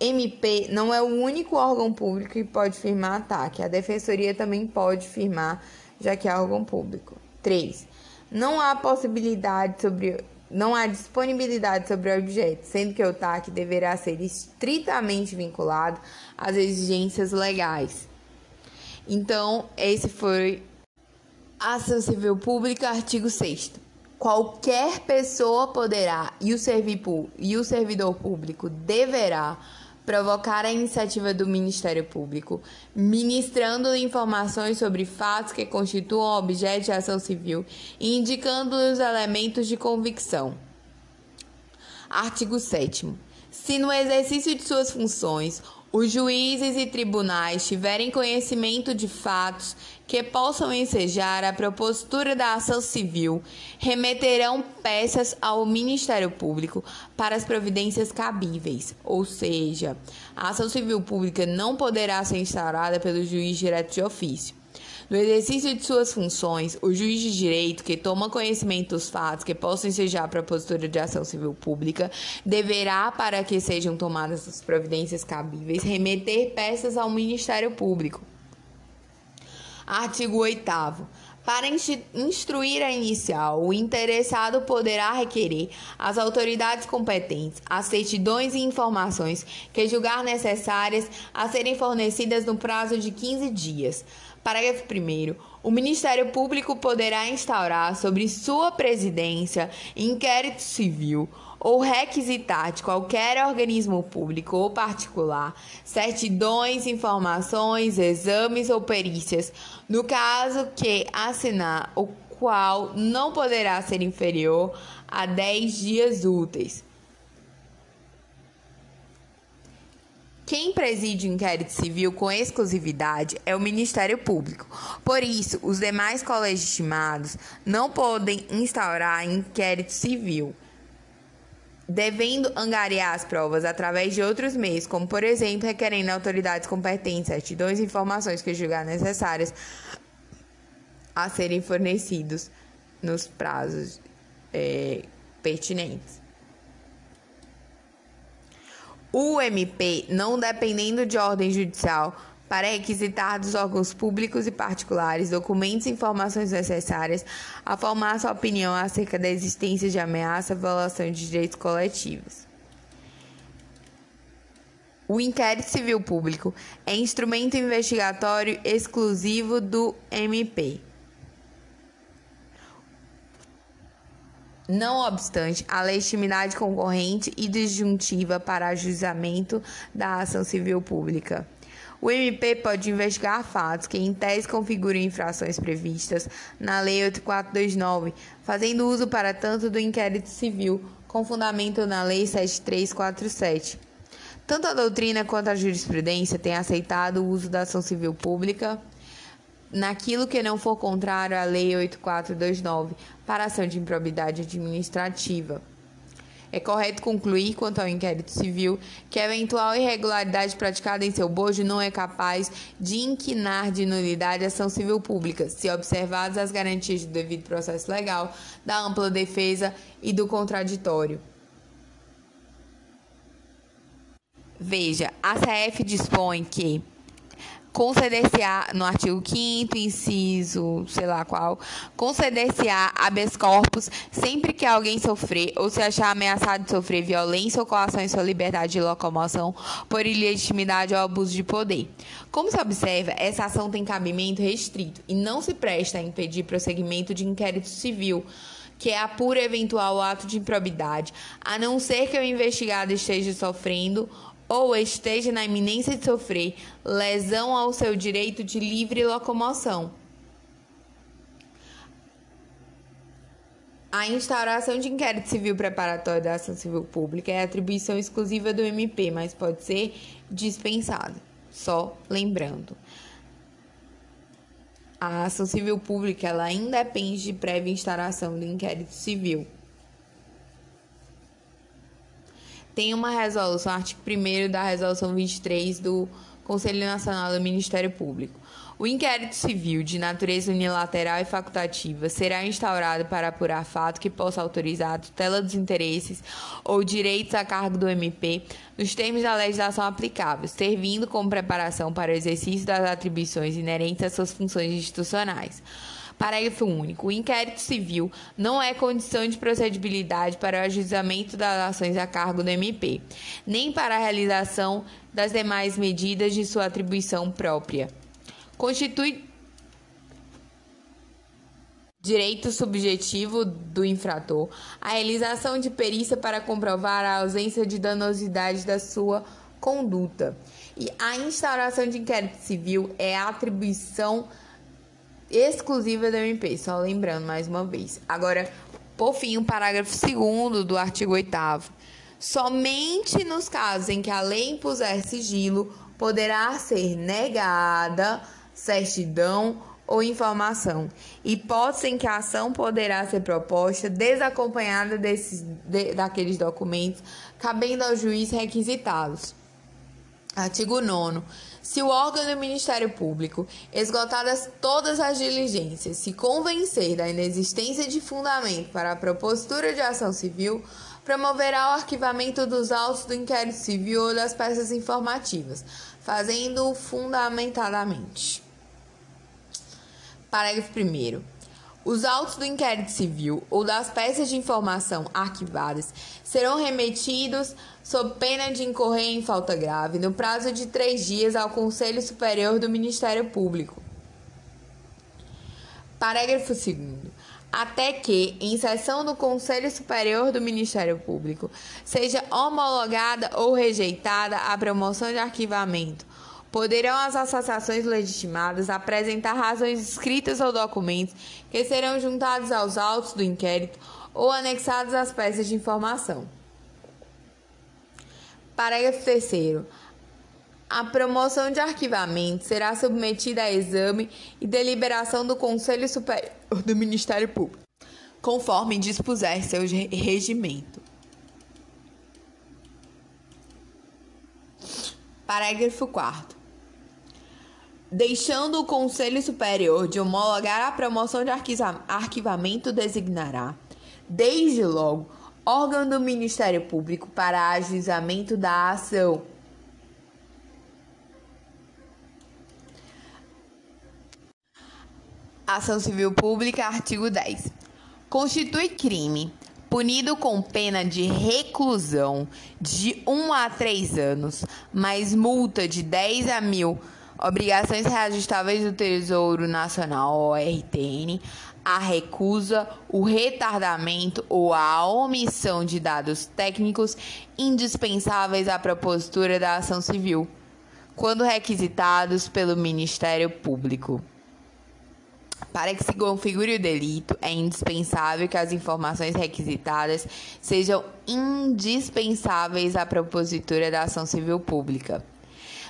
MP não é o único órgão público que pode firmar a TAC. A Defensoria também pode firmar, já que é órgão público. 3. Não há possibilidade sobre não há disponibilidade sobre o objeto, sendo que o TAC deverá ser estritamente vinculado às exigências legais. Então, esse foi Ação Civil Pública, artigo 6 Qualquer pessoa poderá e o, e o servidor público deverá provocar a iniciativa do Ministério Público, ministrando informações sobre fatos que constituam objeto de ação civil e indicando os elementos de convicção. Artigo 7. Se no exercício de suas funções os juízes e tribunais tiverem conhecimento de fatos que possam ensejar a propositura da ação civil, remeterão peças ao Ministério Público para as providências cabíveis, ou seja, a ação civil pública não poderá ser instaurada pelo juiz direto de ofício. No exercício de suas funções, o juiz de direito que toma conhecimento dos fatos que possam ensejar a postura de ação civil pública deverá, para que sejam tomadas as providências cabíveis, remeter peças ao Ministério Público. Artigo 8 para instruir a inicial, o interessado poderá requerer às autoridades competentes as certidões e informações que julgar necessárias a serem fornecidas no prazo de 15 dias. Parágrafo 1. O Ministério Público poderá instaurar sobre sua presidência inquérito civil ou requisitar de qualquer organismo público ou particular certidões, informações, exames ou perícias, no caso que assinar o qual não poderá ser inferior a 10 dias úteis. Quem preside o inquérito civil com exclusividade é o Ministério Público. Por isso, os demais colegitimados não podem instaurar inquérito civil, devendo angariar as provas através de outros meios, como por exemplo requerendo autoridades competentes certidões e informações que julgar necessárias a serem fornecidos nos prazos é, pertinentes. O MP, não dependendo de ordem judicial, para requisitar dos órgãos públicos e particulares documentos e informações necessárias a formar sua opinião acerca da existência de ameaça à violação de direitos coletivos. O inquérito civil público é instrumento investigatório exclusivo do MP. Não obstante, a legitimidade concorrente e disjuntiva para ajuizamento da ação civil pública. O MP pode investigar fatos que, em tese, configuram infrações previstas na Lei 8429, fazendo uso para tanto do inquérito civil, com fundamento na Lei 7347. Tanto a doutrina quanto a jurisprudência têm aceitado o uso da ação civil pública naquilo que não for contrário à Lei 8429 para ação de improbidade administrativa. É correto concluir, quanto ao inquérito civil, que a eventual irregularidade praticada em seu bojo não é capaz de inquinar de nulidade a ação civil pública, se observadas as garantias do devido processo legal, da ampla defesa e do contraditório. Veja, a CF dispõe que conceder-se-á, no artigo 5 inciso, sei lá qual, conceder-se-á habeas corpus sempre que alguém sofrer ou se achar ameaçado de sofrer violência ou coação em sua liberdade de locomoção por ilegitimidade ou abuso de poder. Como se observa, essa ação tem cabimento restrito e não se presta a impedir prosseguimento de inquérito civil que é a pura eventual ato de improbidade, a não ser que o investigado esteja sofrendo ou esteja na iminência de sofrer lesão ao seu direito de livre locomoção. A instauração de inquérito civil preparatório da ação civil pública é atribuição exclusiva do MP, mas pode ser dispensada. Só lembrando. A ação civil pública ela independe de prévia instauração do inquérito civil. Tem uma resolução, artigo 1 da resolução 23 do Conselho Nacional do Ministério Público. O inquérito civil de natureza unilateral e facultativa será instaurado para apurar fato que possa autorizar a tutela dos interesses ou direitos a cargo do MP nos termos da legislação aplicável, servindo como preparação para o exercício das atribuições inerentes às suas funções institucionais. Parágrafo único. O inquérito civil não é condição de procedibilidade para o ajuizamento das ações a cargo do MP, nem para a realização das demais medidas de sua atribuição própria. Constitui direito subjetivo do infrator a realização de perícia para comprovar a ausência de danosidade da sua conduta. E a instauração de inquérito civil é a atribuição exclusiva da MP, só lembrando mais uma vez. Agora, por fim, o parágrafo 2 do artigo 8 Somente nos casos em que a lei impuser sigilo, poderá ser negada certidão ou informação. Hipótese em que a ação poderá ser proposta desacompanhada desses, de, daqueles documentos, cabendo ao juiz requisitá-los. Artigo 9. Se o órgão do Ministério Público, esgotadas todas as diligências, se convencer da inexistência de fundamento para a propositura de ação civil, promoverá o arquivamento dos autos do inquérito civil ou das peças informativas, fazendo-o fundamentadamente. Parágrafo 1. Os autos do inquérito civil ou das peças de informação arquivadas serão remetidos, sob pena de incorrer em falta grave, no prazo de três dias ao Conselho Superior do Ministério Público. Parágrafo 2. Até que, em sessão do Conselho Superior do Ministério Público, seja homologada ou rejeitada a promoção de arquivamento Poderão as associações legitimadas apresentar razões escritas ou documentos que serão juntados aos autos do inquérito ou anexados às peças de informação. Parágrafo 3. A promoção de arquivamento será submetida a exame e deliberação do Conselho Superior do Ministério Público, conforme dispuser seu regimento. Parágrafo 4 deixando o Conselho Superior de homologar a promoção de arquivamento, designará, desde logo, órgão do Ministério Público para ajuizamento da ação. Ação Civil Pública, artigo 10. Constitui crime punido com pena de reclusão de 1 a 3 anos, mais multa de 10 a mil, obrigações reajustáveis do Tesouro Nacional, ORTN, a recusa, o retardamento ou a omissão de dados técnicos indispensáveis à propositura da ação civil, quando requisitados pelo Ministério Público. Para que se configure o delito, é indispensável que as informações requisitadas sejam indispensáveis à propositura da ação civil pública.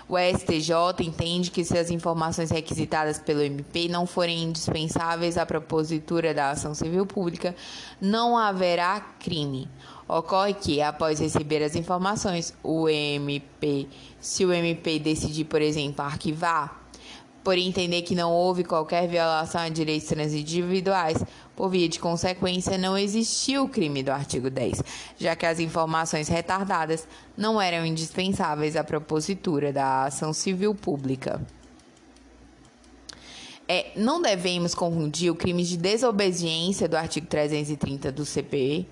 O STJ entende que se as informações requisitadas pelo MP não forem indispensáveis à propositura da ação civil pública, não haverá crime. Ocorre que, após receber as informações, o MP, se o MP decidir, por exemplo, arquivar por entender que não houve qualquer violação a direitos transindividuais, por via de consequência, não existiu o crime do artigo 10, já que as informações retardadas não eram indispensáveis à propositura da ação civil pública. É, não devemos confundir o crime de desobediência do artigo 330 do CPE,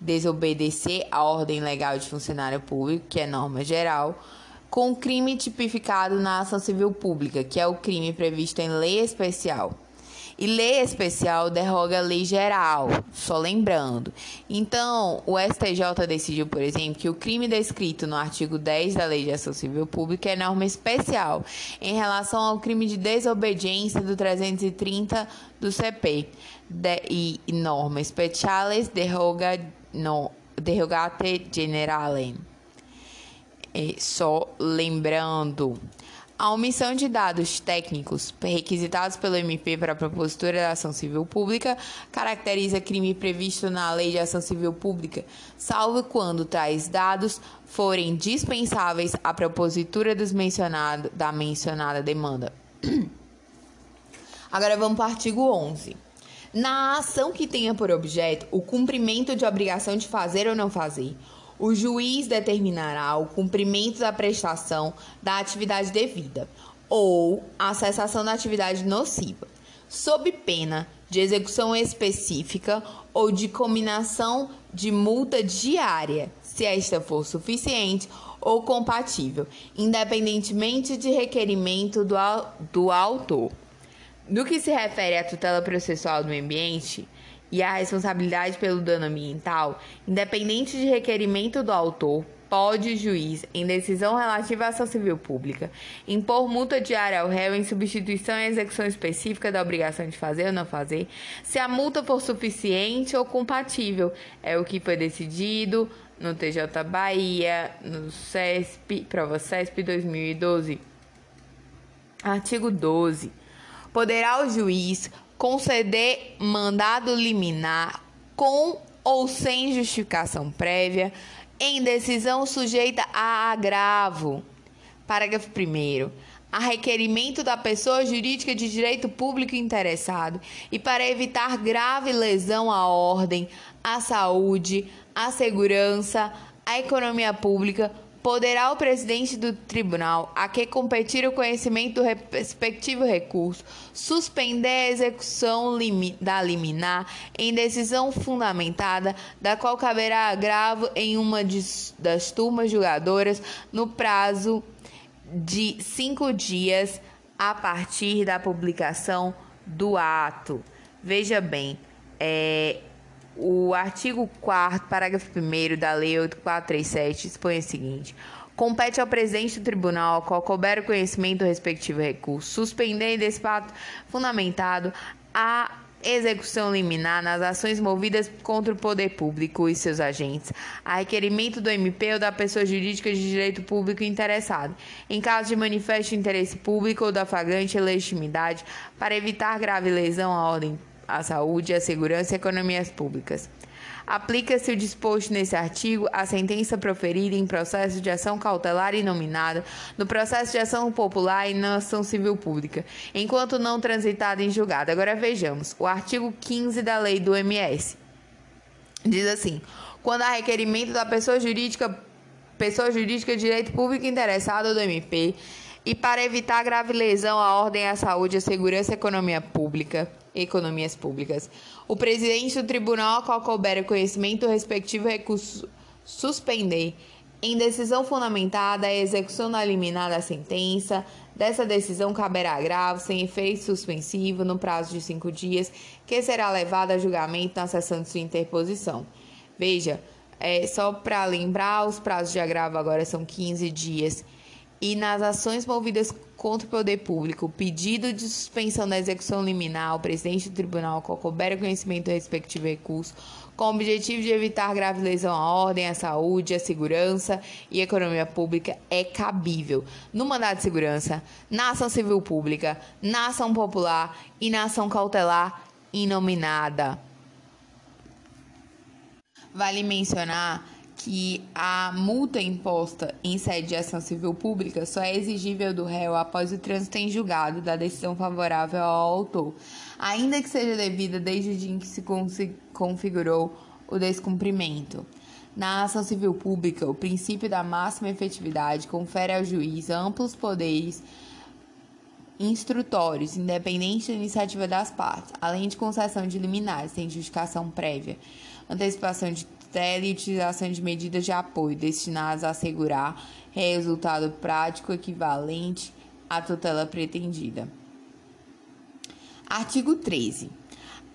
desobedecer à ordem legal de funcionário público, que é norma geral, com o crime tipificado na ação civil pública, que é o crime previsto em lei especial. E lei especial derroga a lei geral, só lembrando. Então, o STJ decidiu, por exemplo, que o crime descrito no artigo 10 da Lei de Ação Civil Pública é norma especial em relação ao crime de desobediência do 330 do CP de, e norma speciales derroga, no, derrogate generale. É, só lembrando. A omissão de dados técnicos requisitados pelo MP para a propositura da ação civil pública caracteriza crime previsto na Lei de Ação Civil Pública, salvo quando tais dados forem dispensáveis à propositura mencionado, da mencionada demanda. Agora vamos para o artigo 11. Na ação que tenha por objeto o cumprimento de obrigação de fazer ou não fazer, o juiz determinará o cumprimento da prestação da atividade devida ou a cessação da atividade nociva, sob pena de execução específica ou de combinação de multa diária, se esta for suficiente ou compatível, independentemente de requerimento do, do autor. No que se refere à tutela processual do ambiente, e a responsabilidade pelo dano ambiental, independente de requerimento do autor, pode o juiz, em decisão relativa à ação civil pública, impor multa diária ao réu em substituição e execução específica da obrigação de fazer ou não fazer, se a multa for suficiente ou compatível. É o que foi decidido no TJ Bahia, no CESP, prova CESP 2012. Artigo 12. Poderá o juiz conceder mandado liminar com ou sem justificação prévia em decisão sujeita a agravo. Parágrafo 1 a requerimento da pessoa jurídica de direito público interessado e para evitar grave lesão à ordem, à saúde, à segurança, à economia pública poderá o presidente do tribunal, a que competir o conhecimento do respectivo recurso, suspender a execução da liminar em decisão fundamentada, da qual caberá agravo em uma das turmas julgadoras no prazo de cinco dias a partir da publicação do ato. Veja bem, é, o artigo 4 parágrafo 1 da Lei 8437 expõe o seguinte: compete ao presidente do tribunal, ao qual couber o conhecimento do respectivo recurso, suspender desse fato fundamentado a execução liminar nas ações movidas contra o poder público e seus agentes, a requerimento do MP ou da pessoa jurídica de direito público interessado, em caso de manifesto interesse público ou da flagrante legitimidade, para evitar grave lesão à ordem à saúde, à segurança e economias públicas. Aplica-se o disposto nesse artigo à sentença proferida em processo de ação cautelar inominada, no processo de ação popular e na ação civil pública, enquanto não transitada em julgado. Agora vejamos o artigo 15 da Lei do MS. Diz assim: quando há requerimento da pessoa jurídica, pessoa jurídica direito público interessada do MP, e para evitar grave lesão à ordem, à saúde, à segurança e à economia pública, economias públicas. O presidente do tribunal, a qual couber o conhecimento, respectivo recurso suspender, em decisão fundamentada, a execução da liminar da sentença. Dessa decisão caberá agravo sem efeito suspensivo no prazo de cinco dias, que será levado a julgamento na sessão de sua interposição. Veja, é, só para lembrar, os prazos de agravo agora são 15 dias. E nas ações movidas contra o poder público, pedido de suspensão da execução liminar, o presidente do tribunal, couber conhecimento do respectivo recurso, com o objetivo de evitar grave lesão à ordem, à saúde, à segurança e à economia pública, é cabível no mandado de segurança, na ação civil pública, na ação popular e na ação cautelar inominada. Vale mencionar que a multa imposta em sede de ação civil pública só é exigível do réu após o trânsito em julgado da decisão favorável ao autor, ainda que seja devida desde o dia em que se configurou o descumprimento. Na ação civil pública, o princípio da máxima efetividade confere ao juiz amplos poderes instrutórios, independente da iniciativa das partes, além de concessão de liminares sem justificação prévia antecipação de tutela e utilização de medidas de apoio destinadas a assegurar resultado prático equivalente à tutela pretendida. Artigo 13.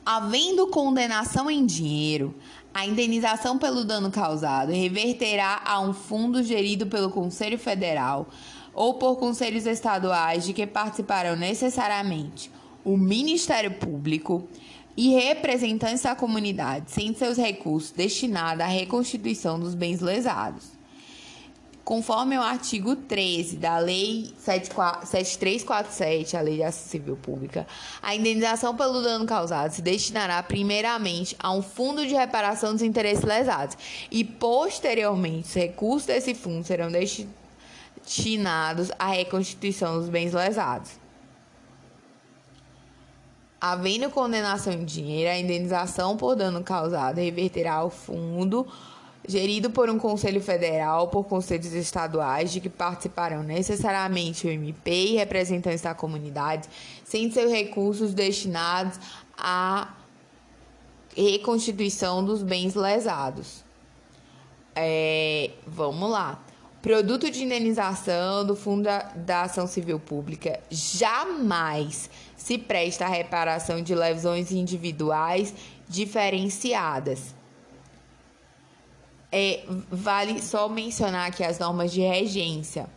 Havendo condenação em dinheiro, a indenização pelo dano causado reverterá a um fundo gerido pelo Conselho Federal ou por conselhos estaduais de que participarão necessariamente o Ministério Público, e representantes da comunidade, sem seus recursos destinados à reconstituição dos bens lesados. Conforme o artigo 13 da Lei 7347, a Lei de Ação Civil Pública, a indenização pelo dano causado se destinará primeiramente a um fundo de reparação dos interesses lesados e, posteriormente, os recursos desse fundo serão destinados à reconstituição dos bens lesados. Havendo condenação em dinheiro, a indenização por dano causado reverterá ao fundo gerido por um conselho federal, por conselhos estaduais, de que participarão necessariamente o MP e representantes da comunidade, sem seus recursos destinados à reconstituição dos bens lesados. É, vamos lá. Produto de indenização do Fundo da, da Ação Civil Pública jamais se presta à reparação de lesões individuais diferenciadas. É, vale só mencionar aqui as normas de regência.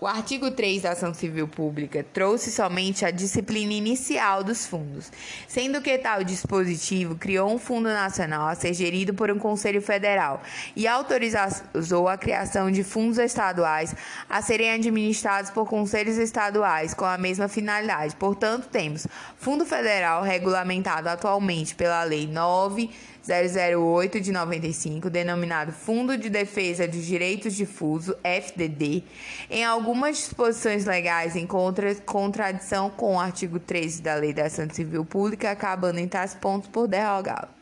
O artigo 3 da Ação Civil Pública trouxe somente a disciplina inicial dos fundos, sendo que tal dispositivo criou um fundo nacional a ser gerido por um Conselho Federal e autorizou a criação de fundos estaduais a serem administrados por conselhos estaduais com a mesma finalidade. Portanto, temos Fundo Federal regulamentado atualmente pela Lei 9 008 de 95, denominado Fundo de Defesa dos Direitos Difusos, FDD, em algumas disposições legais em contra, contradição com o artigo 13 da Lei da Ação Civil Pública, acabando em tais pontos por derrogá-lo.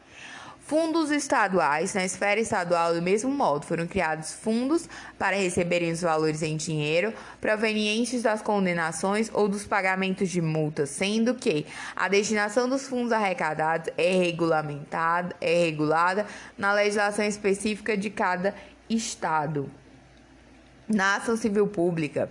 Fundos estaduais. Na esfera estadual, do mesmo modo, foram criados fundos para receberem os valores em dinheiro provenientes das condenações ou dos pagamentos de multas, sendo que a destinação dos fundos arrecadados é regulamentada, é regulada na legislação específica de cada estado. Na ação civil pública,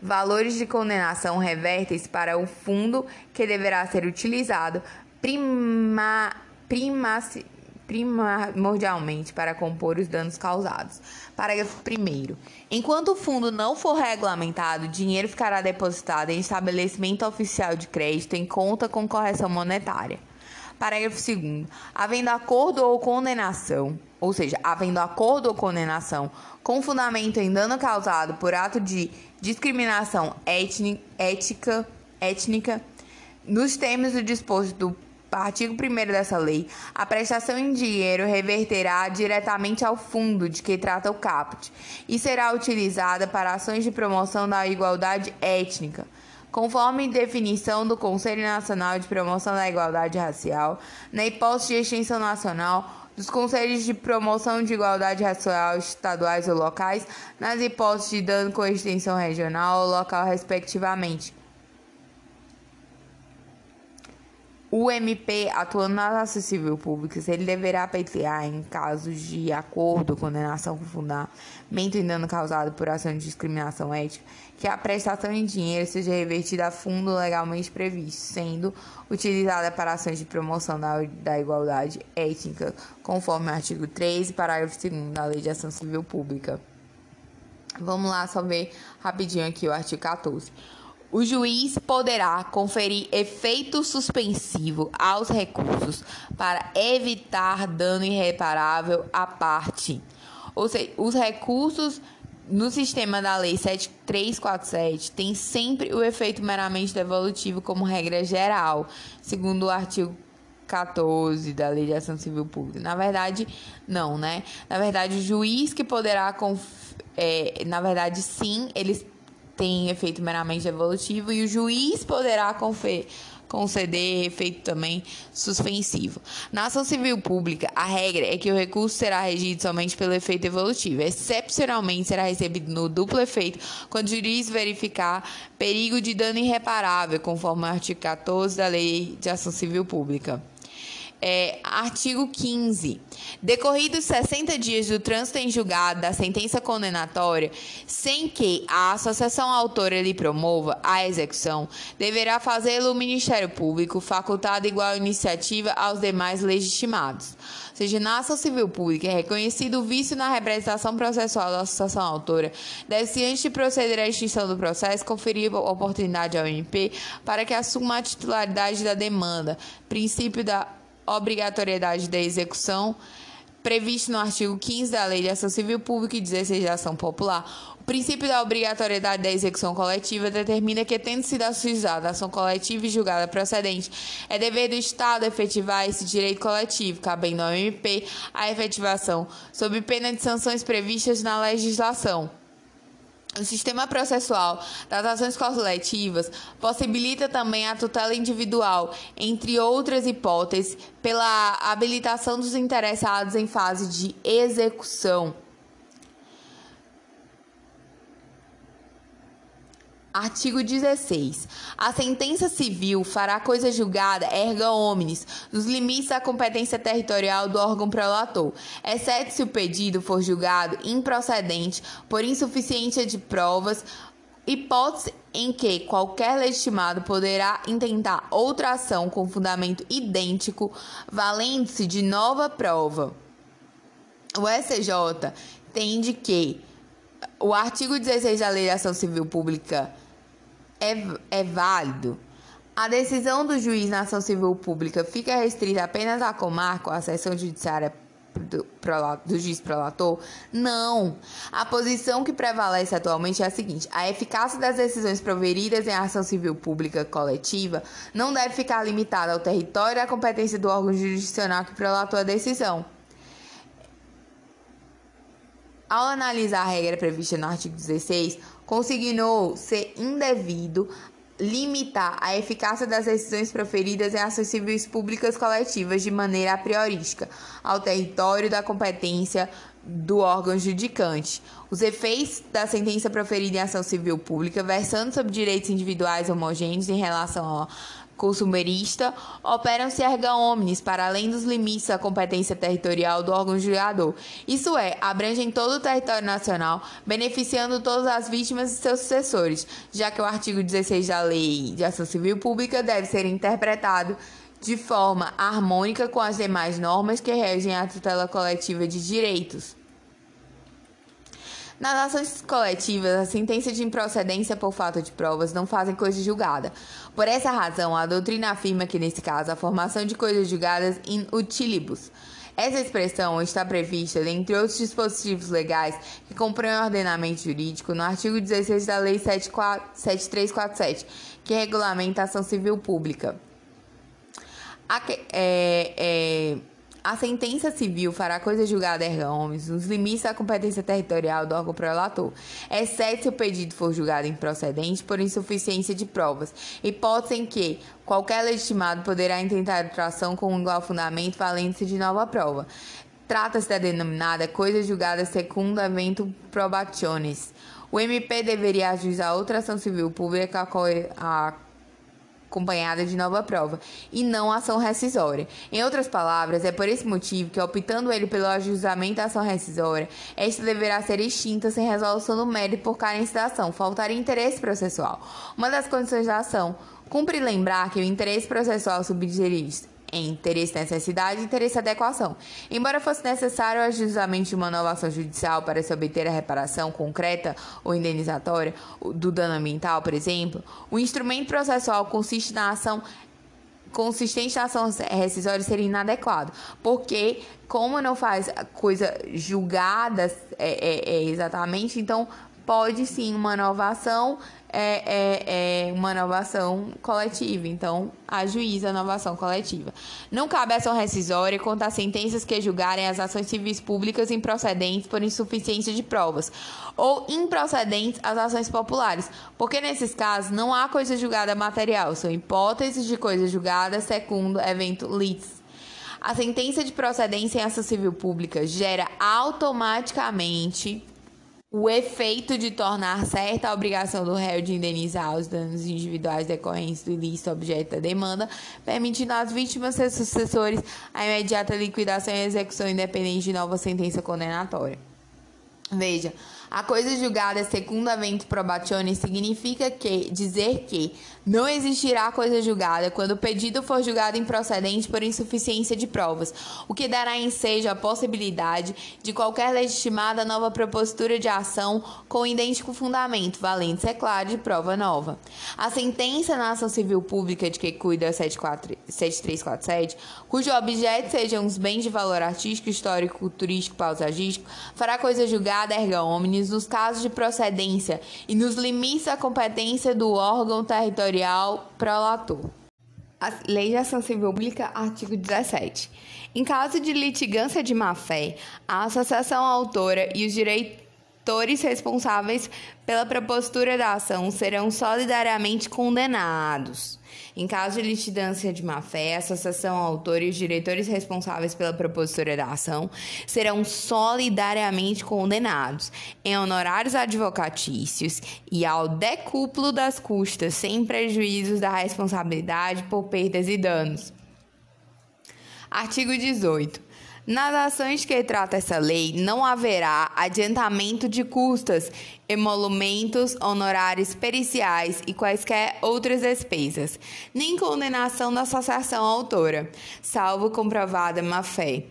valores de condenação revertem-se para o fundo que deverá ser utilizado prima, primaci, primordialmente para compor os danos causados. Parágrafo 1. Enquanto o fundo não for regulamentado, o dinheiro ficará depositado em estabelecimento oficial de crédito em conta com correção monetária. Parágrafo 2. Havendo acordo ou condenação, ou seja, havendo acordo ou condenação com fundamento em dano causado por ato de discriminação étnica, étnica nos termos do disposto do artigo 1 dessa lei, a prestação em dinheiro reverterá diretamente ao fundo de que trata o caput e será utilizada para ações de promoção da igualdade étnica, conforme definição do Conselho Nacional de Promoção da Igualdade Racial, na hipótese de extensão nacional dos conselhos de promoção de igualdade racial estaduais ou locais, nas hipóteses de dano com extensão regional ou local, respectivamente. O MP, atuando na civil pública, ele deverá pleitear, em casos de acordo, condenação com fundamento em dano causado por ação de discriminação ética, que a prestação em dinheiro seja revertida a fundo legalmente previsto, sendo utilizada para ações de promoção da, da igualdade étnica, conforme o artigo 13, parágrafo 2 da Lei de Ação Civil Pública. Vamos lá só ver rapidinho aqui o artigo 14. O juiz poderá conferir efeito suspensivo aos recursos para evitar dano irreparável à parte. Ou seja, os recursos no sistema da Lei 7347 tem sempre o efeito meramente devolutivo como regra geral, segundo o artigo 14 da Lei de Ação Civil Pública. Na verdade, não, né? Na verdade, o juiz que poderá, é, na verdade, sim, eles tem efeito meramente evolutivo e o juiz poderá conceder efeito também suspensivo. Na ação civil pública, a regra é que o recurso será regido somente pelo efeito evolutivo. Excepcionalmente, será recebido no duplo efeito quando o juiz verificar perigo de dano irreparável, conforme o artigo 14 da Lei de Ação Civil Pública. É, artigo 15. Decorridos 60 dias do trânsito em julgado da sentença condenatória, sem que a associação autora lhe promova a execução, deverá fazê-lo o Ministério Público, facultado igual iniciativa aos demais legitimados. Ou seja, na ação civil pública, é reconhecido o vício na representação processual da associação autora, deve-se, antes de proceder à extinção do processo, conferir oportunidade ao MP para que assuma a titularidade da demanda, princípio da obrigatoriedade da execução previsto no artigo 15 da Lei de Ação Civil Pública e 16 de Ação Popular. O princípio da obrigatoriedade da execução coletiva determina que, tendo sido ajuizada a ação coletiva e julgada procedente, é dever do Estado efetivar esse direito coletivo, cabendo ao MP a efetivação, sob pena de sanções previstas na legislação. O sistema processual das ações coletivas possibilita também a tutela individual, entre outras hipóteses, pela habilitação dos interessados em fase de execução. Artigo 16. A sentença civil fará coisa julgada erga omnes, nos limites da competência territorial do órgão prolator, exceto se o pedido for julgado improcedente por insuficiência de provas, hipótese em que qualquer legitimado poderá intentar outra ação com fundamento idêntico, valendo-se de nova prova. O SJ entende que o artigo 16 da Lei de Ação Civil Pública é, é válido. A decisão do juiz na ação civil pública fica restrita apenas à comarca ou à seção judiciária do, do juiz prolator? Não. A posição que prevalece atualmente é a seguinte: a eficácia das decisões proferidas em ação civil pública coletiva não deve ficar limitada ao território e à competência do órgão jurisdicional que prolatou a decisão. Ao analisar a regra prevista no artigo 16, consignou ser indevido limitar a eficácia das decisões proferidas em ações civis públicas coletivas de maneira priorística ao território da competência do órgão judicante. Os efeitos da sentença proferida em ação civil pública, versando sobre direitos individuais homogêneos em relação ao consumerista operam-se erga omnes para além dos limites da competência territorial do órgão julgador. Isso é, abrangem todo o território nacional, beneficiando todas as vítimas e seus sucessores, já que o artigo 16 da Lei de Ação Civil Pública deve ser interpretado de forma harmônica com as demais normas que regem a tutela coletiva de direitos. Nas ações coletivas, a sentença de improcedência por falta de provas não fazem coisa julgada. Por essa razão, a doutrina afirma que, nesse caso, a formação de coisas julgadas in utilibus. Essa expressão está prevista, dentre outros dispositivos legais que compõem o ordenamento jurídico, no artigo 16 da Lei 7347, que regulamenta a ação civil pública. A, é, é, a sentença civil fará coisa julgada erga homens nos limites da competência territorial do órgão prolator, exceto se o pedido for julgado improcedente por insuficiência de provas, hipótese em que qualquer legitimado poderá intentar outra ação com igual fundamento valendo-se de nova prova. Trata-se da denominada coisa julgada segundo evento probationis. O MP deveria ajuizar outra ação civil pública acompanhada de nova prova, e não ação rescisória. Em outras palavras, é por esse motivo que, optando ele pelo ajuizamento da ação rescisória, esta deverá ser extinta sem resolução do mérito por carência da ação, faltar interesse processual. Uma das condições da ação, cumpre lembrar que o interesse processual subdiz em interesse necessidade e interesse adequação. Embora fosse necessário o ajuizamento de uma nova ação judicial para se obter a reparação concreta ou indenizatória do dano ambiental, por exemplo, o instrumento processual consiste na ação consistente na ação rescisória seria inadequado, porque como não faz coisa julgada é, é, é exatamente, então pode sim uma nova ação é, é, é uma inovação coletiva, então ajuiza a inovação coletiva. Não cabe ação rescisória contra as sentenças que julgarem as ações civis públicas improcedentes por insuficiência de provas ou improcedentes as ações populares, porque nesses casos não há coisa julgada material, são hipóteses de coisa julgada segundo evento litis. A sentença de procedência em ação civil pública gera automaticamente o efeito de tornar certa a obrigação do réu de indenizar os danos individuais decorrentes do ilícito objeto da demanda, permitindo às vítimas e sucessores a imediata liquidação e execução independente de nova sentença condenatória. Veja, a coisa julgada segundo evento probatione significa que dizer que não existirá coisa julgada quando o pedido for julgado improcedente por insuficiência de provas, o que dará ensejo à possibilidade de qualquer legitimada nova propositura de ação com idêntico fundamento, valente, é claro, de prova nova. A sentença na ação civil pública de que cuida 7347, cujo objeto sejam os bens de valor artístico, histórico, culturístico, paisagístico, fará coisa julgada erga omnes nos casos de procedência e nos limites da competência do órgão territorial prolator. A Lei de Ação Civil Pública, artigo 17. Em caso de litigância de má-fé, a associação autora e os diretores responsáveis pela propositura da ação serão solidariamente condenados. Em caso de litigância de má-fé, a associação autor e diretores responsáveis pela propositura da ação serão solidariamente condenados em honorários advocatícios e ao decúplo das custas, sem prejuízos da responsabilidade por perdas e danos. Artigo 18. Nas ações que trata essa lei, não haverá adiantamento de custas, emolumentos, honorários periciais e quaisquer outras despesas, nem condenação da associação autora, salvo comprovada má-fé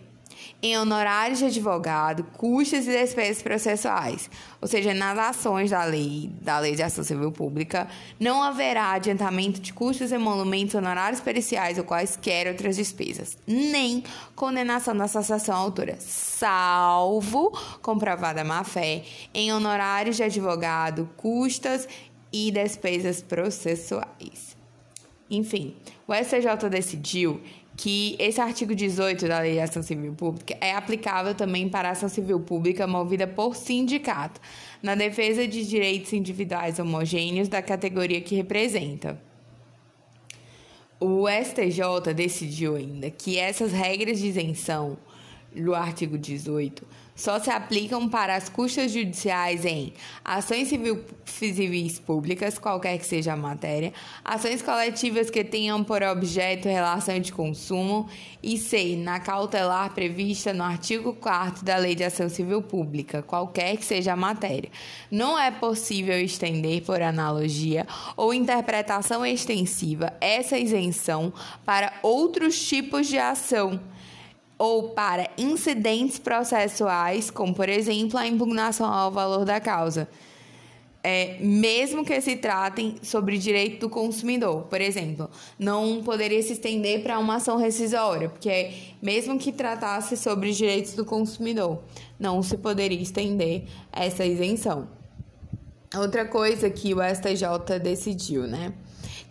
em honorários de advogado, custos e despesas processuais. Ou seja, nas ações da lei, da Lei de Ação Civil Pública, não haverá adiantamento de custos, emolumentos, honorários periciais ou quaisquer outras despesas, nem condenação da associação autora, salvo comprovada má-fé em honorários de advogado, custas e despesas processuais. Enfim, o STJ decidiu que esse artigo 18 da Lei de Ação Civil Pública é aplicável também para a ação civil pública movida por sindicato, na defesa de direitos individuais homogêneos da categoria que representa. O STJ decidiu ainda que essas regras de isenção do artigo 18 só se aplicam para as custas judiciais em ações civil, civis públicas, qualquer que seja a matéria, ações coletivas que tenham por objeto relação de consumo e C, na cautelar prevista no artigo 4 da Lei de Ação Civil Pública, qualquer que seja a matéria. Não é possível estender, por analogia ou interpretação extensiva, essa isenção para outros tipos de ação ou para incidentes processuais, como por exemplo a impugnação ao valor da causa. É, mesmo que se tratem sobre direito do consumidor. Por exemplo, não poderia se estender para uma ação rescisória, porque mesmo que tratasse sobre direitos do consumidor, não se poderia estender essa isenção. Outra coisa que o STJ decidiu, né?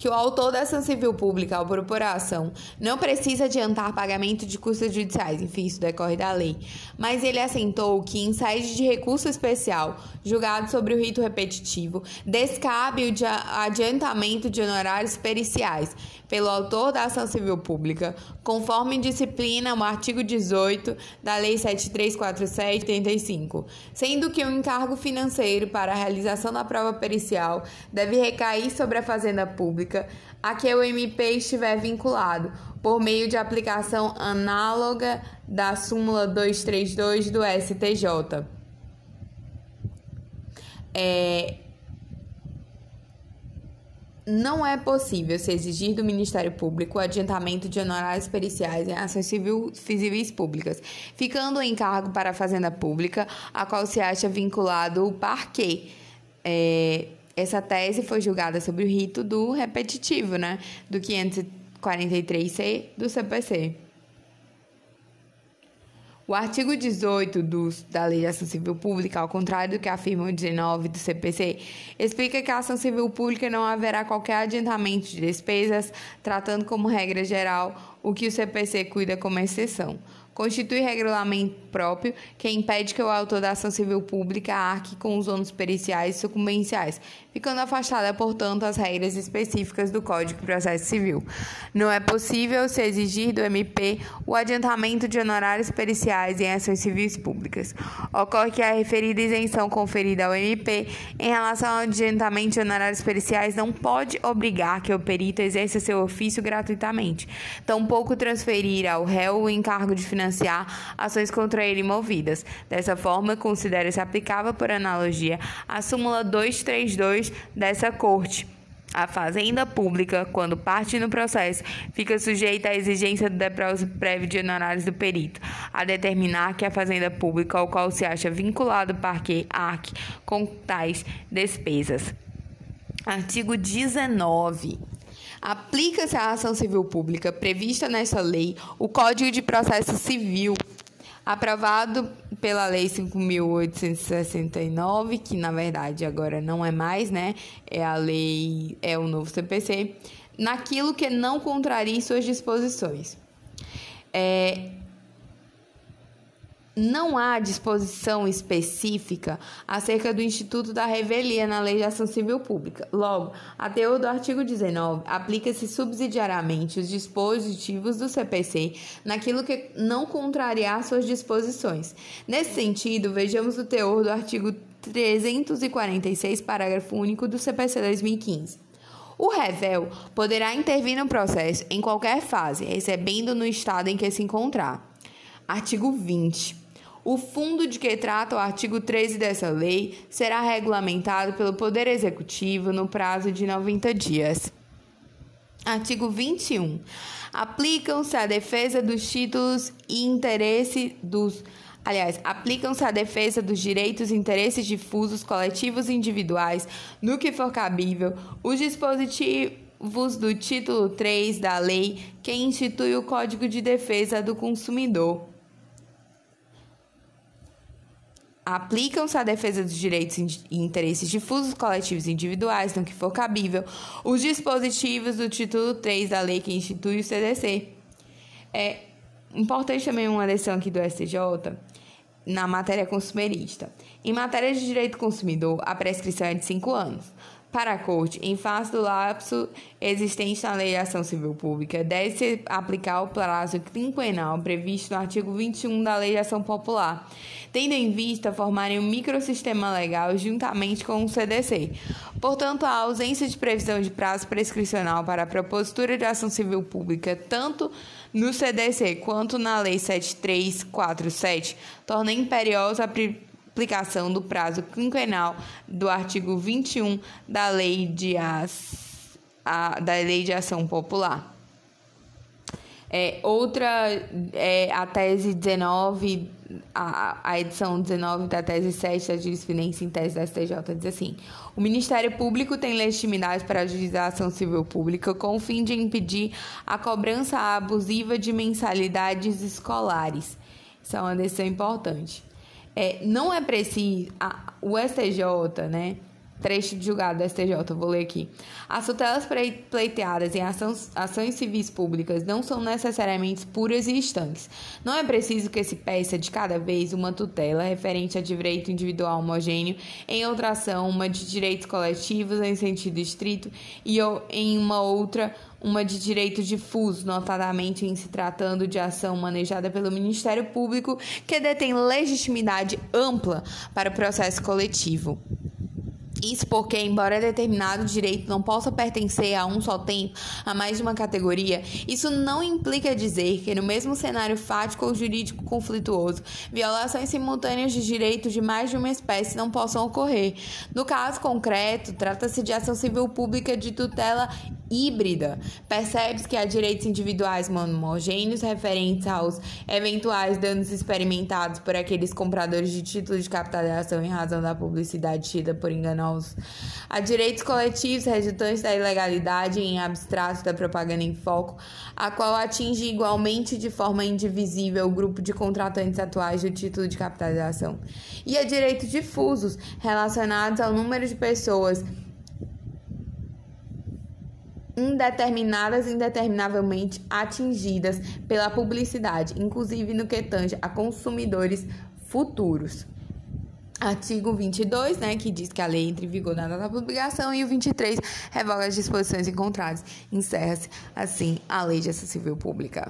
Que o autor da ação civil pública, ao propor a ação, não precisa adiantar pagamento de custas judiciais, enfim, isso decorre da lei, mas ele assentou que em sede de recurso especial julgado sobre o rito repetitivo, descabe o adiantamento de honorários periciais pelo autor da ação civil pública, conforme disciplina o artigo 18 da Lei 7347/85, sendo que o encargo financeiro para a realização da prova pericial deve recair sobre a Fazenda Pública a que o MP estiver vinculado, por meio de aplicação análoga da súmula 232 do STJ. É, não é possível se exigir do Ministério Público o adiantamento de honorários periciais em ações civis públicas, ficando em cargo para a Fazenda Pública, a qual se acha vinculado o parquê. É, essa tese foi julgada sobre o rito do repetitivo, né? Do 543C do CPC. O artigo 18 do, da Lei de Ação Civil Pública, ao contrário do que afirma o 19 do CPC, explica que a ação civil pública não haverá qualquer adiantamento de despesas, tratando como regra geral o que o CPC cuida como exceção constitui regulamento próprio que impede que o autor da ação civil pública arque com os ônus periciais e sucumbenciais, ficando afastada, portanto, as regras específicas do Código de Processo Civil. Não é possível se exigir do MP o adiantamento de honorários periciais em ações civis públicas. Ocorre que a referida isenção conferida ao MP em relação ao adiantamento de honorários periciais não pode obrigar que o perito exerça seu ofício gratuitamente, tampouco transferir ao réu o encargo de financiamento financiar ações contra ele movidas. Dessa forma, considera-se aplicável por analogia a súmula 232 dessa Corte. A fazenda pública, quando parte no processo, fica sujeita à exigência do depósito prévio de honorários do perito, a determinar que a fazenda pública ao qual se acha vinculado o parque arque com tais despesas. Artigo 19. Aplica-se à ação civil pública prevista nesta lei o Código de Processo Civil, aprovado pela Lei 5.869, que na verdade agora não é mais, né? É a lei, é o novo CPC, naquilo que não contraria suas disposições. É, não há disposição específica acerca do Instituto da Revelia na Lei de Ação Civil Pública. Logo, a teor do artigo 19 aplica-se subsidiariamente os dispositivos do CPC naquilo que não contrariar suas disposições. Nesse sentido, vejamos o teor do artigo 346, parágrafo único do CPC 2015. O revel poderá intervir no processo em qualquer fase, recebendo no estado em que se encontrar. Artigo 20. O fundo de que trata o artigo 13 dessa lei será regulamentado pelo Poder Executivo no prazo de 90 dias. Artigo 21. Aplicam-se à defesa dos títulos e interesse dos Aliás, aplicam-se à defesa dos direitos e interesses difusos, coletivos e individuais, no que for cabível, os dispositivos do título 3 da lei que institui o Código de Defesa do Consumidor aplicam-se à defesa dos direitos e interesses difusos, coletivos e individuais, no que for cabível, os dispositivos do título 3 da lei que institui o CDC. É importante também uma decisão aqui do STJ na matéria consumerista. Em matéria de direito consumidor, a prescrição é de 5 anos. Para a Corte, em face do lapso existente na Lei de Ação Civil Pública, deve-se aplicar o prazo quinquenal previsto no artigo 21 da Lei de Ação Popular, tendo em vista formarem um microsistema legal juntamente com o CDC. Portanto, a ausência de previsão de prazo prescricional para a propositura de ação civil pública, tanto no CDC quanto na Lei 7347, torna imperiosa a aplicação do prazo quinquenal do artigo 21 da Lei de, a, da Lei de Ação Popular. É, outra é a tese 19, a, a edição 19 da tese 7 da jurisprudência em tese da STJ diz assim: o Ministério Público tem legitimidade para a ação civil pública com o fim de impedir a cobrança abusiva de mensalidades escolares. Isso é uma decisão importante. É, não é preciso. A, o STJ, né? Trecho de julgado da STJ, vou ler aqui. As tutelas pleiteadas em ações, ações civis públicas não são necessariamente puras e estanques. Não é preciso que se peça de cada vez uma tutela referente a direito individual homogêneo, em outra ação, uma de direitos coletivos em sentido estrito e em uma outra uma de direito difuso, notadamente em se tratando de ação manejada pelo Ministério Público, que detém legitimidade ampla para o processo coletivo. Isso porque, embora determinado direito não possa pertencer a um só tempo, a mais de uma categoria, isso não implica dizer que, no mesmo cenário fático ou jurídico conflituoso, violações simultâneas de direitos de mais de uma espécie não possam ocorrer. No caso concreto, trata-se de ação civil pública de tutela híbrida. Percebe-se que há direitos individuais homogêneos referentes aos eventuais danos experimentados por aqueles compradores de títulos de capitalização em razão da publicidade tida por enganosos. Há direitos coletivos resultantes da ilegalidade em abstrato da propaganda em foco, a qual atinge igualmente de forma indivisível o grupo de contratantes atuais do título de capitalização. E há direitos difusos relacionados ao número de pessoas indeterminadas indeterminavelmente atingidas pela publicidade, inclusive no que tange a consumidores futuros. Artigo 22, né, que diz que a lei entra em vigor na data da publicação, e o 23 revoga as disposições encontradas. Encerra-se, assim, a Lei de Ação Civil Pública.